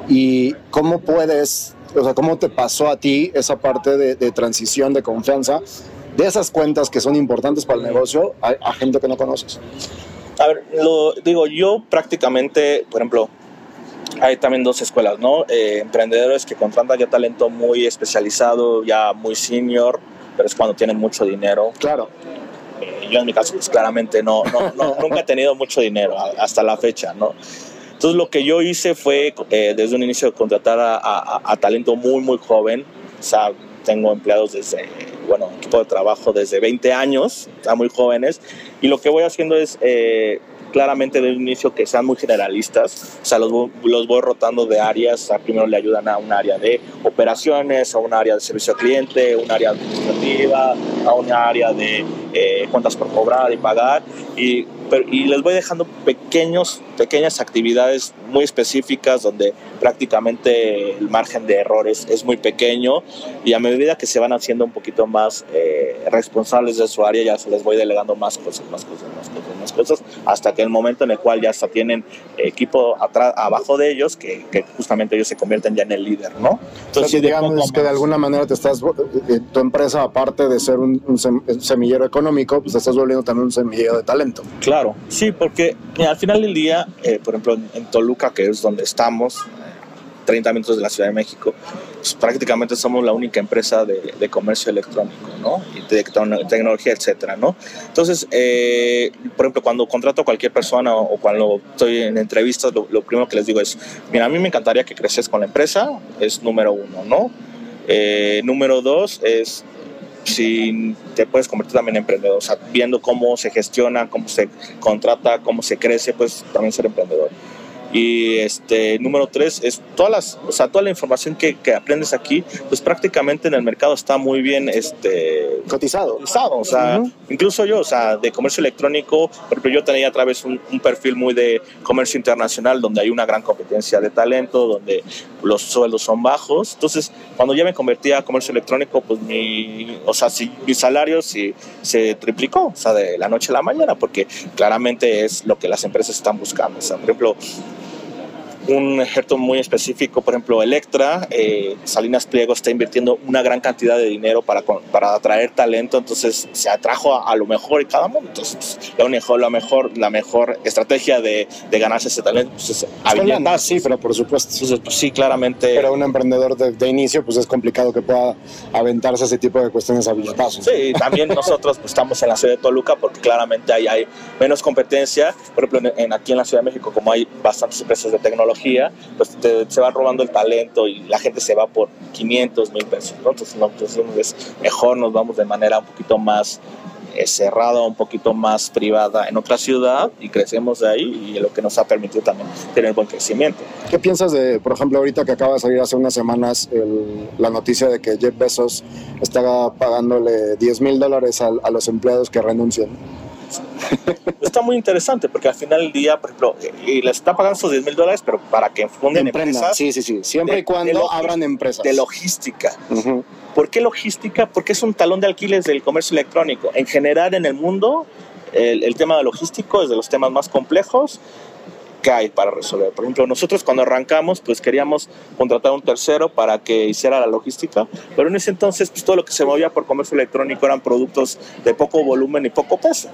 ¿Y cómo puedes, o sea, cómo te pasó a ti esa parte de, transición, de confianza de esas cuentas que son importantes para el negocio a, a gente que no conoces? A ver, lo digo, yo prácticamente, por ejemplo, hay también dos escuelas, ¿no? Eh, emprendedores que contratan ya talento muy especializado, ya muy senior, pero es cuando tienen mucho dinero. Claro. Eh, yo en mi caso, pues claramente no, no, nunca he tenido mucho dinero hasta la fecha, ¿no? Entonces lo que yo hice fue eh, desde un inicio contratar a, a, talento muy, muy joven. O sea, tengo empleados desde, bueno, equipo de trabajo desde 20 años, ya muy jóvenes. Y lo que voy haciendo es claramente de un inicio que sean muy generalistas, o sea, los, los voy rotando de áreas, primero le ayudan a un área de operaciones, a un área de servicio al cliente, un área administrativa, a un área de eh, cuentas por cobrar y pagar, y, y les voy dejando pequeños, pequeñas actividades muy específicas donde prácticamente el margen de errores es muy pequeño y a medida que se van haciendo un poquito más eh, responsables de su área ya se les voy delegando más cosas, más cosas, más cosas, hasta que el momento en el cual ya hasta tienen equipo atrás, abajo de ellos que, que justamente ellos se convierten ya en el líder, ¿no? Entonces, digamos que de alguna manera te estás, eh, tu empresa aparte de ser un, semillero económico, pues te estás volviendo también un semillero de talento. Claro, sí, porque al final del día, eh, por ejemplo, en Toluca, que es donde estamos, 30 minutos de la Ciudad de México, pues prácticamente somos la única empresa de, de comercio electrónico, ¿no? Y de tecnología, etcétera, ¿no? Entonces, eh, por ejemplo, cuando contrato a cualquier persona o, cuando estoy en entrevistas, lo, primero que les digo es, mira, a mí me encantaría que creces con la empresa, es número uno, ¿no? Eh, número dos es si te puedes convertir también en emprendedor, o sea, viendo cómo se gestiona, cómo se contrata, cómo se crece, pues también ser emprendedor. Y este, número tres es todas las, o sea, toda la información que, que, aprendes aquí, pues prácticamente en el mercado está muy bien este, cotizado. cotizado o sea, incluso yo, o sea, de comercio electrónico, porque yo tenía a través un, un, perfil muy de comercio internacional, donde hay una gran competencia de talento, donde los sueldos son bajos. Entonces, cuando ya me convertí a comercio electrónico, pues mi, o sea, sí, mi salario sí, se triplicó, o sea, de la noche a la mañana, porque claramente es lo que las empresas están buscando. O sea, por ejemplo, un ejemplo muy específico, por ejemplo, Electra, eh, Salinas Pliego está invirtiendo una gran cantidad de dinero para, para atraer talento, entonces se atrajo a, lo mejor y cada mundo. Entonces, la, mejor, la, mejor, la mejor estrategia de, de ganarse ese talento pues, es habilidad. Sí, pero por supuesto. Entonces, pues, sí, claramente. Pero un emprendedor de, de, inicio, pues es complicado que pueda aventarse ese tipo de cuestiones a Sí, también nosotros pues, estamos en la ciudad de Toluca porque claramente ahí hay menos competencia. Por ejemplo, en, aquí en la Ciudad de México, como hay bastantes empresas de tecnología, pues se va robando el talento y la gente se va por 500 mil pesos. ¿no? Entonces, entonces mejor nos vamos de manera un poquito más eh, cerrada, un poquito más privada en otra ciudad y crecemos de ahí y lo que nos ha permitido también tener buen crecimiento. ¿Qué piensas de, por ejemplo, ahorita que acaba de salir hace unas semanas la noticia de que Jeff Bezos está pagándole 10 mil dólares a los empleados que renuncian? Está muy interesante porque al final del día, por ejemplo, y les está pagando esos 10 mil dólares, pero para que funden empresas. Sí, sí, sí. Siempre y cuando abran empresas. De logística. ¿Por qué logística? Porque es un talón de alquiles del comercio electrónico. En general, en el mundo, el, el tema de logístico es de los temas más complejos que hay para resolver. Por ejemplo, nosotros cuando arrancamos, pues queríamos contratar a un tercero para que hiciera la logística, pero en ese entonces, pues todo lo que se movía por comercio electrónico eran productos de poco volumen y poco peso.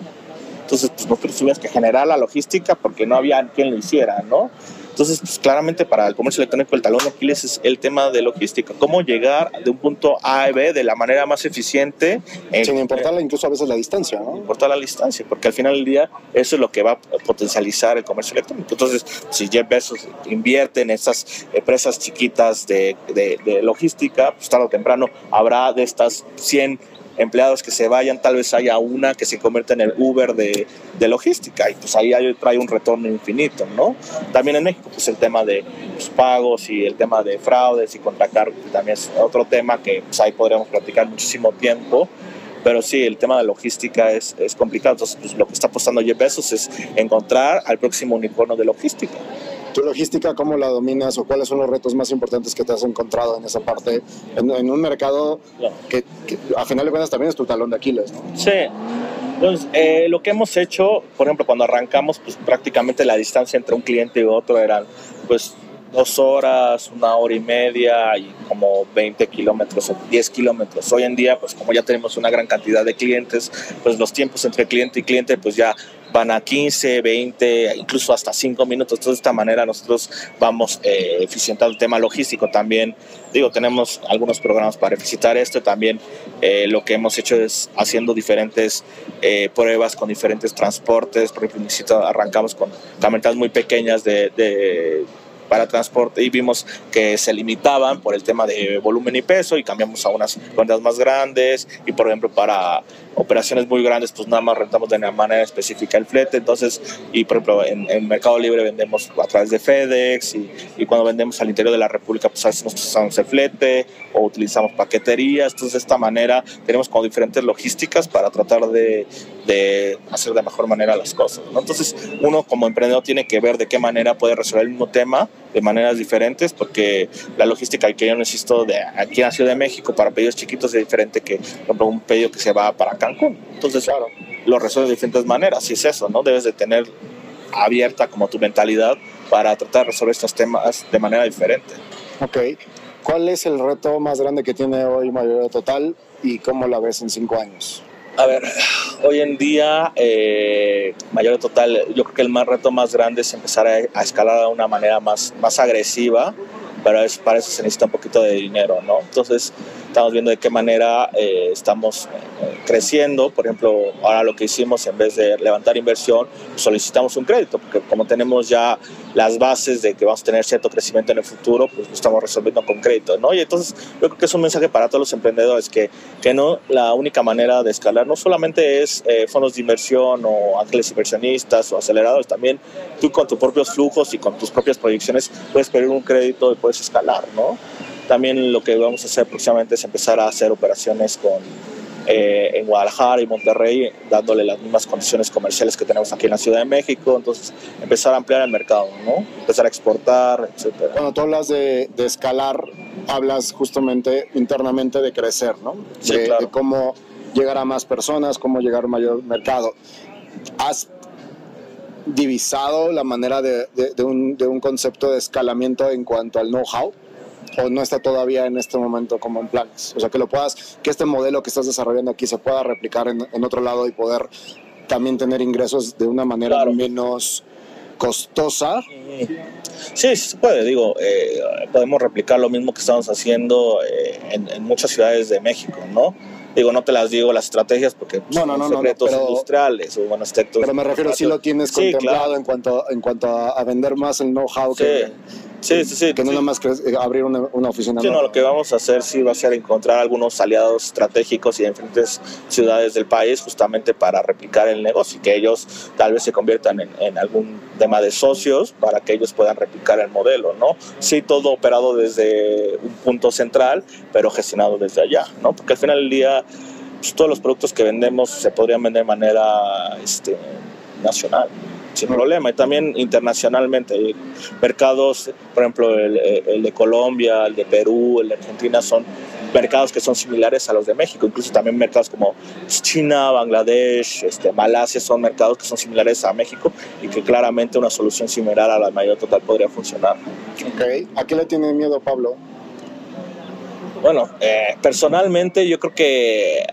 Entonces, pues nosotros tuvimos que generar la logística porque no había quien lo hiciera, ¿no? Entonces, pues, claramente para el comercio electrónico el talón de Aquiles es el tema de logística, cómo llegar de un punto A a B de la manera más eficiente. Sin importar incluso a veces la distancia, ¿no? importar la distancia, porque al final del día eso es lo que va a potencializar el comercio electrónico. Entonces, si Jeff Bezos invierte en esas empresas chiquitas de, de, de logística, pues tarde o temprano habrá de estas 100 empleados que se vayan, tal vez haya una que se convierta en el Uber de, de logística y pues ahí hay, trae un retorno infinito, ¿no? También en México pues el tema de los pagos y el tema de fraudes y contracargos también es otro tema que pues ahí podríamos platicar muchísimo tiempo, pero sí, el tema de logística es, es complicado. Entonces, pues, lo que está apostando Jeff Bezos es encontrar al próximo unicornio de logística. ¿Tu logística cómo la dominas o cuáles son los retos más importantes que te has encontrado en esa parte, en, en un mercado que, que, a final de cuentas también es tu talón de Aquiles? ¿no? Sí. Entonces, eh, lo que hemos hecho, por ejemplo, cuando arrancamos, pues prácticamente la distancia entre un cliente y otro eran, pues, dos horas, una hora y media y como 20 kilómetros o 10 kilómetros. Hoy en día, pues como ya tenemos una gran cantidad de clientes, pues los tiempos entre cliente y cliente pues ya van a 15, 20, incluso hasta 5 minutos. Entonces, de esta manera nosotros vamos eh, eficientando el tema logístico también. Digo, tenemos algunos programas para eficientar esto. También eh, lo que hemos hecho es haciendo diferentes eh, pruebas con diferentes transportes. Por ejemplo, arrancamos con camionetas muy pequeñas de, de para transporte y vimos que se limitaban por el tema de volumen y peso y cambiamos a unas cuentas más grandes y por ejemplo para operaciones muy grandes pues nada más rentamos de una manera específica el flete. Entonces y por ejemplo en, Mercado Libre vendemos a través de FedEx y, cuando vendemos al interior de la República pues nosotros usamos el flete o utilizamos paqueterías. Entonces de esta manera tenemos como diferentes logísticas para tratar de, hacer de mejor manera las cosas entonces uno como emprendedor tiene que ver de qué manera puede resolver el mismo tema de maneras diferentes porque la logística que yo necesito de aquí en la Ciudad de México para pedidos chiquitos es diferente que por ejemplo, un pedido que se va para Cancún. Entonces, claro, lo resuelve de diferentes maneras y es eso, ¿no? Debes de tener abierta como tu mentalidad para tratar de resolver estos temas de manera diferente. Ok. ¿Cuál es el reto más grande que tiene hoy Mayoría Total y cómo la ves en cinco años? A ver, hoy en día, eh, mayor total, yo creo que el más reto más grande es empezar a, a escalar de una manera más, más agresiva, pero es, para eso se necesita un poquito de dinero, ¿no? Entonces, estamos viendo de qué manera eh, estamos eh, creciendo. Por ejemplo, ahora lo que hicimos, en vez de levantar inversión, solicitamos un crédito, porque como tenemos ya las bases de que vamos a tener cierto crecimiento en el futuro, pues lo estamos resolviendo con crédito, ¿no? Y entonces, yo creo que es un mensaje para todos los emprendedores, que, que no la única manera de escalar no solamente es eh, fondos de inversión o ángeles inversionistas o aceleradores, también tú con tus propios flujos y con tus propias proyecciones puedes pedir un crédito y puedes escalar, ¿no? También lo que vamos a hacer próximamente es empezar a hacer operaciones con, eh, en Guadalajara y Monterrey, dándole las mismas condiciones comerciales que tenemos aquí en la Ciudad de México. Entonces, empezar a ampliar el mercado, ¿no? Empezar a exportar, etc. Cuando tú hablas de, de escalar, hablas justamente internamente de crecer, ¿no? Sí, de, claro. de cómo llegar a más personas, cómo llegar a un mayor mercado. ¿Has divisado la manera de, de, de, un, de un concepto de escalamiento en cuanto al know-how? o no está todavía en este momento como en planes? O sea, que lo puedas, que este modelo que estás desarrollando aquí se pueda replicar en, en otro lado y poder también tener ingresos de una manera Claro. menos costosa. Sí, sí se puede, digo, eh, podemos replicar lo mismo que estamos haciendo eh, en, en muchas ciudades de México, ¿no? Digo, no te las digo las estrategias porque pues, No, no, son no, no, secretos pero- industriales o bueno, secretos Pero me refiero, si lo tienes Sí, contemplado claro. en cuanto, en cuanto a, a vender más el know-how que, Sí, sí, sí. que no sí. nada más eh, abrir una, una oficina. Sí, no, lo que vamos a hacer sí va a ser encontrar algunos aliados estratégicos y en diferentes ciudades del país justamente para replicar el negocio y que ellos tal vez se conviertan en, en algún tema de socios para que ellos puedan replicar el modelo, ¿no? Sí, todo operado desde un punto central, pero gestionado desde allá, ¿no? Porque al final del día pues, todos los productos que vendemos se podrían vender de manera este, nacional sin problema y también internacionalmente Hay mercados por ejemplo el, el de Colombia el de Perú el de Argentina son mercados que son similares a los de México incluso también mercados como China Bangladesh este, Malasia son mercados que son similares a México y que claramente una solución similar a la mayor total podría funcionar Ok. ¿A qué le tiene miedo Pablo? Bueno, eh, personalmente yo creo que eh,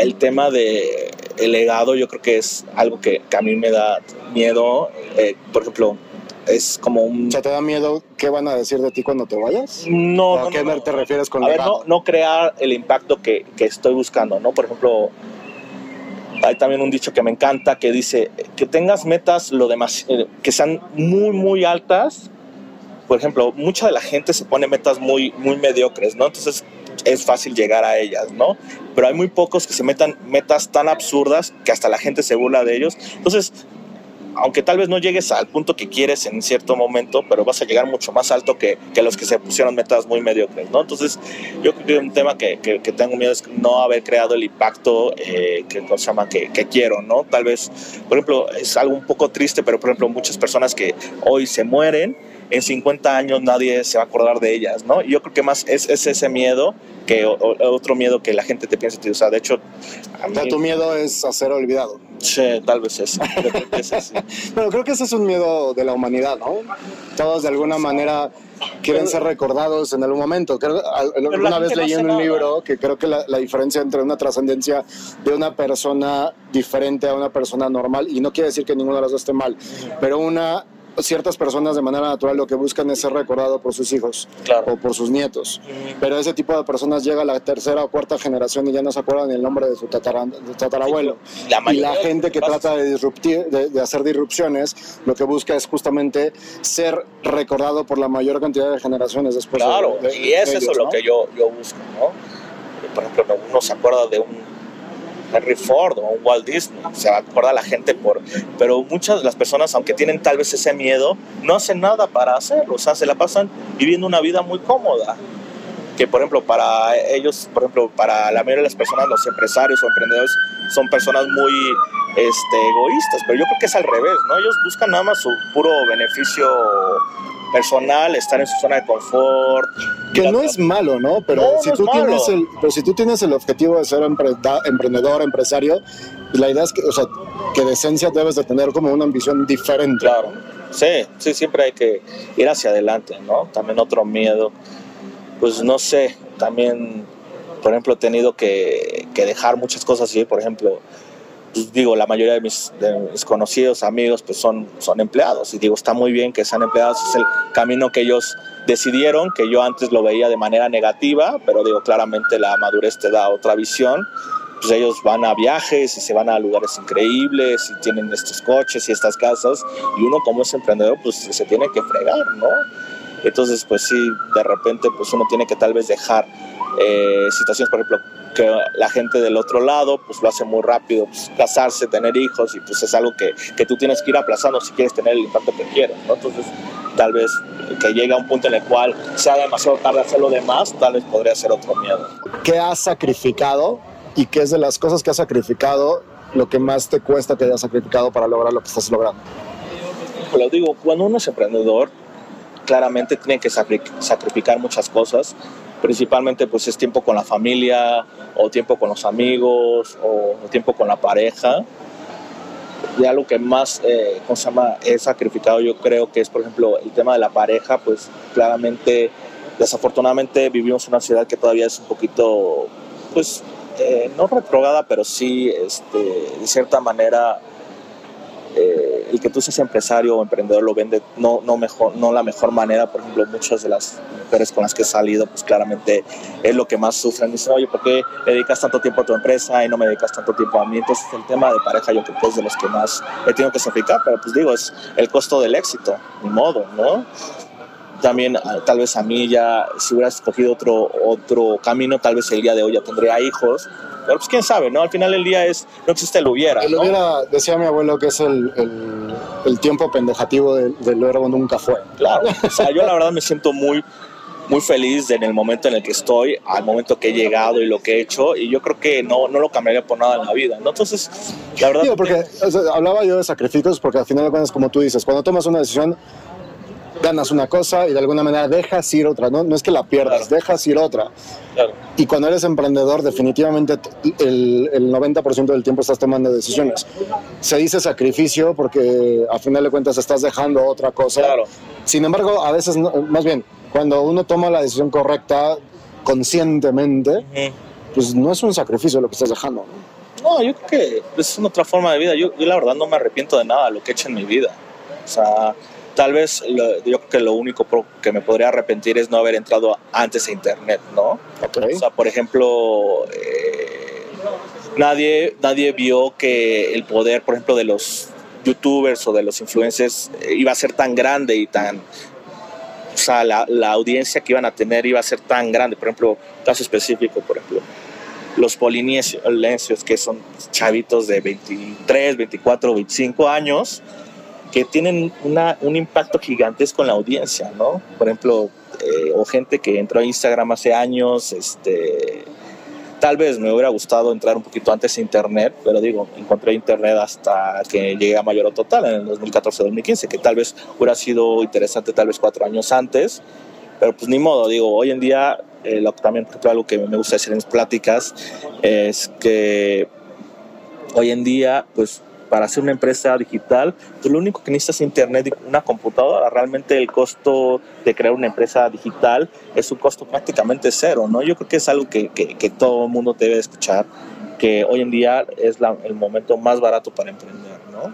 el tema de, el legado yo creo que es algo que, que a mí me da miedo. Eh, por ejemplo, es como un... Sea, ¿te da miedo qué van a decir de ti cuando te vayas? No, ¿O no, ¿A qué no, no. te refieres con A ver, legado? no, no crear el impacto que, que estoy buscando, ¿no? Por ejemplo, hay también un dicho que me encanta que dice que tengas metas lo demás, eh, que sean muy, muy altas. Por ejemplo, mucha de la gente se pone metas muy, muy mediocres, ¿no? Entonces es fácil llegar a ellas, ¿no? Pero hay muy pocos que se metan metas tan absurdas que hasta la gente se burla de ellos. Entonces, aunque tal vez no llegues al punto que quieres en cierto momento, pero vas a llegar mucho más alto que, que los que se pusieron metas muy mediocres, ¿no? Entonces, yo creo que un tema que, que, tengo miedo es no haber creado el impacto eh, que, que quiero, ¿no? Tal vez, por ejemplo, es algo un poco triste, pero por ejemplo, muchas personas que hoy se mueren, en 50 años nadie se va a acordar de ellas, ¿no? Yo creo que más es, es ese miedo que o, o- otro miedo que la gente te piensa, o sea, de hecho, a O mí, sea, tu miedo es a ser olvidado. sí, tal vez es, creo que es así. Pero creo que ese es un miedo de la humanidad, ¿no? Todos de alguna manera quieren ser recordados en algún momento. Una vez leí en un libro que creo que la, la diferencia entre una trascendencia de una persona diferente a una persona normal, y no quiere decir que ninguno de los dos esté mal, pero una ciertas personas de manera natural lo que buscan es ser recordado por sus hijos Claro. o por sus nietos. Pero ese tipo de personas llega a la tercera o cuarta generación y ya no se acuerdan el nombre de su tatara- de tatarabuelo. La Y la gente que pasa- trata de, disruptir, de, de hacer disrupciones, lo que busca es justamente ser recordado por la mayor cantidad de generaciones después. de- Claro, de- y es eso lo que yo, yo busco, ¿no? Por ejemplo, no- uno se acuerda de un Henry Ford o un Walt Disney, se acuerda la gente por... Pero muchas de las personas, aunque tienen tal vez ese miedo, no hacen nada para hacerlo, o sea, se la pasan viviendo una vida muy cómoda. Que, por ejemplo, para ellos, por ejemplo, para la mayoría de las personas, los empresarios o emprendedores, son personas muy este, egoístas, pero yo creo que es al revés, ¿no? Ellos buscan nada más su puro beneficio personal, estar en su zona de confort. Que no es malo, ¿no? Pero, No, si no tú tienes el, pero si tú tienes el objetivo de ser emprendedor, empresario, pues la idea es que, o sea, que de esencia debes de tener como una ambición diferente. Claro, sí, sí, siempre hay que ir hacia adelante, ¿no? También otro miedo, pues no sé, también, por ejemplo, he tenido que, que dejar muchas cosas así, por ejemplo, digo, la mayoría de mis, de conocidos, amigos, pues son, son empleados, y digo, está muy bien que sean empleados, es el camino que ellos decidieron, que yo antes lo veía de manera negativa, pero digo, claramente la madurez te da otra visión, pues ellos van a viajes y se van a lugares increíbles y tienen estos coches y estas casas. Y uno como es emprendedor pues se tiene que fregar, ¿no? Entonces pues sí, de repente pues uno tiene que tal vez dejar eh, situaciones, por ejemplo, que la gente del otro lado pues lo hace muy rápido, pues, casarse, tener hijos y pues es algo que, que tú tienes que ir aplazando si quieres tener el impacto que quieres, ¿no? Entonces tal vez que llegue a un punto en el cual sea demasiado tarde hacer lo demás, tal vez podría ser otro miedo. ¿Qué has sacrificado y qué es de las cosas que has sacrificado lo que más te cuesta que hayas sacrificado para lograr lo que estás logrando? lo digo, cuando uno es emprendedor, claramente tiene que sacri- sacrificar muchas cosas, principalmente pues es tiempo con la familia, o tiempo con los amigos, o tiempo con la pareja. Ya lo que más, eh, ¿cómo se llama? He sacrificado yo creo que es, por ejemplo, el tema de la pareja, pues claramente, desafortunadamente vivimos una ciudad que todavía es un poquito, pues, eh, no retrogada, pero sí, este, de cierta manera, eh, el que tú seas empresario o emprendedor lo vende no, no, mejor, no la mejor manera. Por ejemplo, muchas de las mujeres con las que he salido, pues claramente es lo que más sufren. Dicen, oye, ¿por qué dedicas tanto tiempo a tu empresa y no me dedicas tanto tiempo a mí? Entonces, el tema de pareja yo creo que es de los que más he tenido que sacrificar, pero pues digo, es el costo del éxito, ni modo, ¿no? También, ah, tal vez a mí ya, si hubiera escogido otro, otro camino, tal vez el día de hoy ya tendría hijos. Pero pues quién sabe, ¿no? Al final del día es, no existe el hubiera. El ¿no? hubiera, decía mi abuelo que es el, el- el tiempo pendejativo del, del verbo nunca fue. Claro, o sea, yo la verdad me siento muy, muy feliz en el momento en el que estoy, al momento que he llegado y lo que he hecho, y yo creo que no, no lo cambiaría por nada en la vida, ¿no? Entonces, la verdad... Digo, porque o sea, hablaba yo de sacrificios, porque al final de cuentas, como tú dices, cuando tomas una decisión, ganas una cosa y de alguna manera dejas ir otra, ¿no? No es que la pierdas, Claro. dejas ir otra. Claro, Y cuando eres emprendedor, definitivamente el, el 90% del tiempo estás tomando decisiones. Se dice sacrificio porque a final de cuentas estás dejando otra cosa. claro. Sin embargo, a veces, no- más bien, cuando uno toma la decisión correcta conscientemente, pues no es un sacrificio lo que estás dejando. ¿no? No, yo creo que es una otra forma de vida. Yo, yo la verdad no me arrepiento de nada de lo que he hecho en mi vida. O sea, tal vez yo creo que lo único que me podría arrepentir es no haber entrado antes a internet, ¿no? O sea, por ejemplo, eh, nadie, nadie vio que el poder, por ejemplo, de los youtubers o de los influencers eh, iba a ser tan grande y tan... O sea, la, la audiencia que iban a tener iba a ser tan grande. Por ejemplo, caso específico, por ejemplo, los polinesios, que son chavitos de 23, 24, 25 años, que tienen un impacto gigantesco en la audiencia, ¿no? Por ejemplo, eh, o gente que entró a Instagram hace años, este, tal vez me hubiera gustado entrar un poquito antes a Internet, pero digo, encontré Internet hasta que llegué a Mayor Total en el 2014-2015, que tal vez hubiera sido interesante tal vez cuatro años antes, pero pues ni modo, digo, hoy en día, eh, lo, también algo que me gusta decir en mis pláticas es que hoy en día, pues para hacer una empresa digital, tú lo único que necesitas es internet y una computadora. Realmente el costo de crear una empresa digital es un costo prácticamente cero, ¿no? Yo creo que es algo que, que, todo el mundo debe escuchar, que hoy en día es el momento más barato para emprender, ¿no?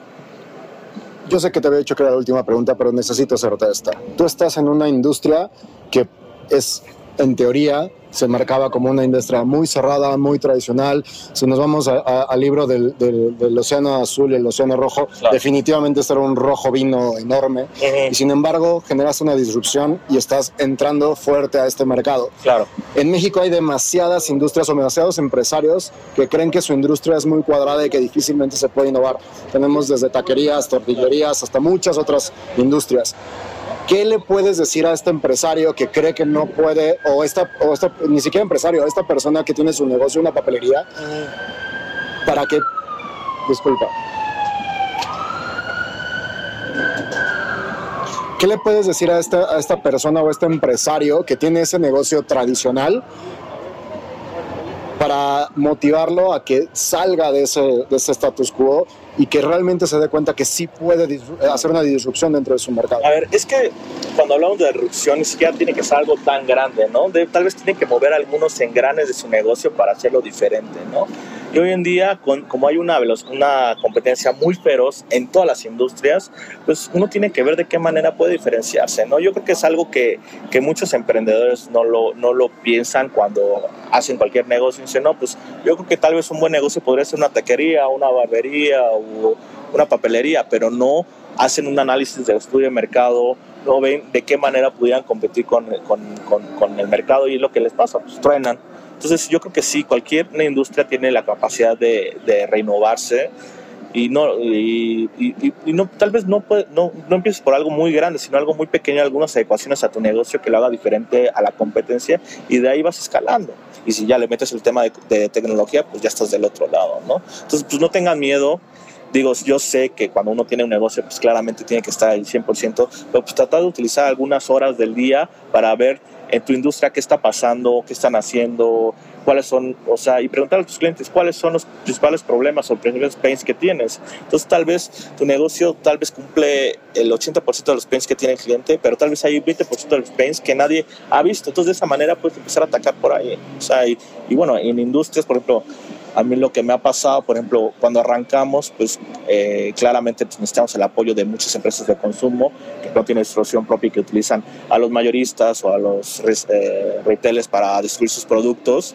Yo sé que te había dicho que era la última pregunta, pero necesito hacerte esta. Tú estás en una industria que es, en teoría, se marcaba como una industria muy cerrada, muy tradicional. Si nos vamos al libro del, del, Océano Azul y el Océano Rojo, definitivamente este era un rojo vino enorme. Y sin embargo, generas una disrupción y estás entrando fuerte a este mercado. Claro. En México hay demasiadas industrias o demasiados empresarios que creen que su industria es muy cuadrada y que difícilmente se puede innovar. Tenemos desde taquerías, tortillerías, hasta muchas otras industrias. ¿Qué le puedes decir a este empresario que cree que no puede, o esta, ni siquiera empresario, a esta persona que tiene su negocio, una papelería, para que, disculpa, ¿qué le puedes decir a esta, a esta persona o a este empresario que tiene ese negocio tradicional para motivarlo a que salga de ese, de ese status quo y que realmente se dé cuenta que sí puede hacer una disrupción dentro de su mercado. A ver, es que cuando hablamos de disrupción ni siquiera tiene que ser algo tan grande, ¿no? tal vez tiene que mover algunos engranes de su negocio para hacerlo diferente, ¿no? Y hoy en día, con, como hay una, una competencia muy feroz en todas las industrias, pues uno tiene que ver de qué manera puede diferenciarse, ¿no? Yo creo que es algo que, que muchos emprendedores no lo, no lo piensan cuando hacen cualquier negocio dicen, no, pues yo creo que tal vez un buen negocio podría ser una taquería, una barbería o una papelería, pero no hacen un análisis del estudio de mercado, no ven de qué manera pudieran competir con, con, con, con el mercado y lo que les pasa, pues truenan entonces yo creo que sí, cualquier industria tiene la capacidad de, de renovarse y no y, y, no tal vez no, puede, no no empieces por algo muy grande sino algo muy pequeño algunas adecuaciones a tu negocio que lo haga diferente a la competencia y de ahí vas escalando. Y si ya le metes el tema de, de tecnología pues ya estás del otro lado no entonces pues no tengan miedo. Digo, yo sé que cuando uno tiene un negocio, pues claramente tiene que estar al 100%, pero pues tratar de utilizar algunas horas del día para ver en tu industria qué está pasando, qué están haciendo, cuáles son, o sea, y preguntar a tus clientes cuáles son los principales problemas o principales pains que tienes. Entonces, tal vez tu negocio tal vez cumple el 80% de los pains que tiene el cliente, pero tal vez hay 20% de los pains que nadie ha visto. Entonces, de esa manera puedes empezar a atacar por ahí. O sea, y, y bueno, en industrias, por ejemplo, a mí lo que me ha pasado, por ejemplo, cuando arrancamos, pues eh, claramente necesitamos el apoyo de muchas empresas de consumo que no tienen distribución propia y que utilizan a los mayoristas o a los eh, retailers para distribuir sus productos.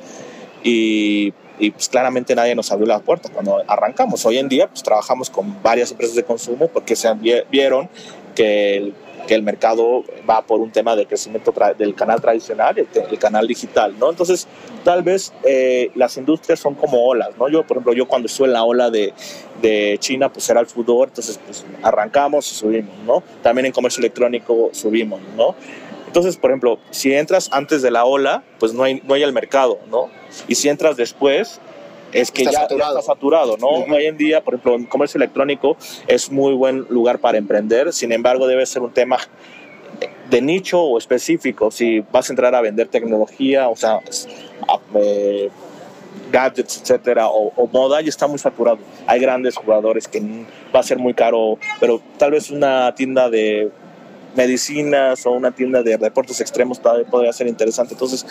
Y, y, pues claramente nadie nos abrió la puerta cuando arrancamos. Hoy en día pues trabajamos con varias empresas de consumo porque se vieron que el que el mercado va por un tema de crecimiento del canal tradicional, el, canal digital, ¿no? Entonces, tal vez eh, las industrias son como olas, ¿no? Yo, por ejemplo, yo cuando estuve en la ola de, de China, pues era el fútbol, entonces pues, arrancamos y subimos, ¿no? También en comercio electrónico subimos, ¿no? Entonces, por ejemplo, si entras antes de la ola, pues no hay, no hay el mercado, ¿no? Y si entras después, es que ya, está saturado, ¿no? Hoy en día, por ejemplo, en comercio electrónico es muy buen lugar para emprender, sin embargo, debe ser un tema de nicho o específico. Si vas a entrar a vender tecnología, o sea, eh, gadgets, etcétera, o, o, moda, ya está muy saturado. Hay grandes jugadores que va a ser muy caro, pero tal vez una tienda de medicinas o una tienda de deportes extremos todavía podría ser interesante. Entonces,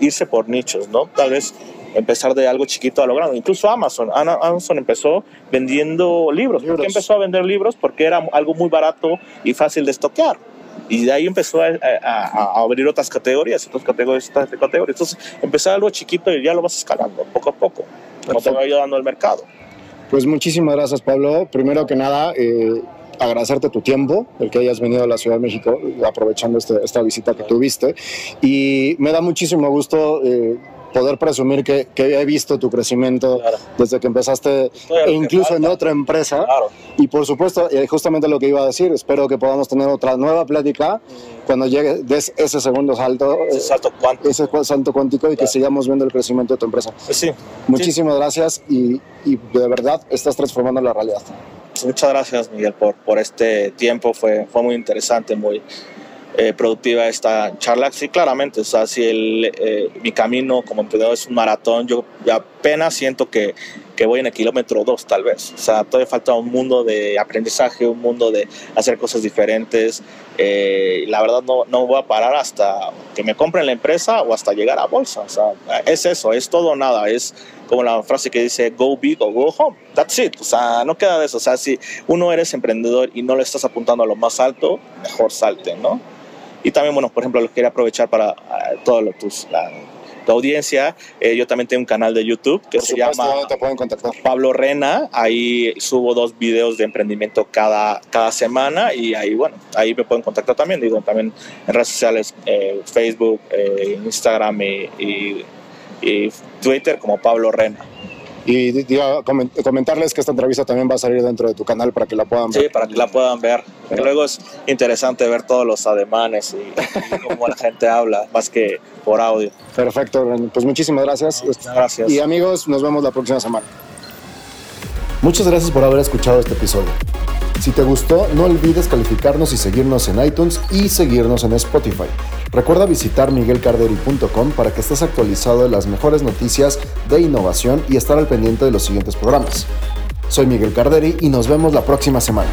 irse por nichos, ¿no? Tal vez empezar de algo chiquito a lo grande. Incluso Amazon. Amazon empezó vendiendo libros. ¿Por qué empezó a vender libros? Porque era algo muy barato y fácil de estoquear. Y de ahí empezó a, abrir otras categorías, otras categorías, otras categorías. Entonces, empezar algo chiquito y ya lo vas escalando poco a poco, como te va ayudando el mercado. Pues muchísimas gracias, Pablo. Primero que nada, eh, agradecerte tu tiempo, el que hayas venido a la Ciudad de México, aprovechando este, esta visita que tuviste. Y me da muchísimo gusto. Eh, poder presumir que, que, he visto tu crecimiento desde que empezaste, e incluso en otra empresa. Y por supuesto, eh, justamente lo que iba a decir, espero que podamos tener otra nueva plática mm. cuando llegue des ese segundo salto, ese salto cuántico, ese salto cuántico y que sigamos viendo el crecimiento de tu empresa. Pues sí. Muchísimas gracias y, y, de verdad estás transformando la realidad. Muchas gracias, Miguel, por, por este tiempo. Fue, fue muy interesante, muy, eh, productiva esta charla. Sí, claramente, o sea, si el, eh, mi camino como emprendedor es un maratón, yo apenas siento que, que voy en el kilómetro dos, tal vez. O sea, todavía falta un mundo de aprendizaje, un mundo de hacer cosas diferentes. Eh, la verdad, no, no voy a parar hasta que me compren la empresa o hasta llegar a bolsa. O sea, es eso, es todo o nada. Es como la frase que dice go big or go home. That's it. O sea, no queda de eso. O sea, si uno eres emprendedor y no le estás apuntando a lo más alto, mejor salte, ¿no? Y también, bueno, por ejemplo, lo quería aprovechar para uh, todo lo, tus, la, tu audiencia. Eh, yo también tengo un canal de YouTube que se llama te pueden contactar? Pablo Rena. Ahí subo dos videos de emprendimiento cada, cada semana y ahí, bueno, ahí me pueden contactar también. Digo, también en redes sociales, eh, Facebook, eh, Instagram y, y, y Twitter como Pablo Rena. Y comentarles que esta entrevista también va a salir dentro de tu canal para que la puedan ver. Sí, para que la puedan ver. Luego es interesante ver todos los ademanes y, cómo la gente habla, más que por audio. Perfecto, pues muchísimas gracias. gracias. Y amigos, nos vemos la próxima semana. Muchas gracias por haber escuchado este episodio. Si te gustó, no olvides calificarnos y seguirnos en iTunes y seguirnos en Spotify. Recuerda visitar miguelcarderi.com para que estés actualizado de las mejores noticias de innovación y estar al pendiente de los siguientes programas. Soy Miguel Carderi y nos vemos la próxima semana.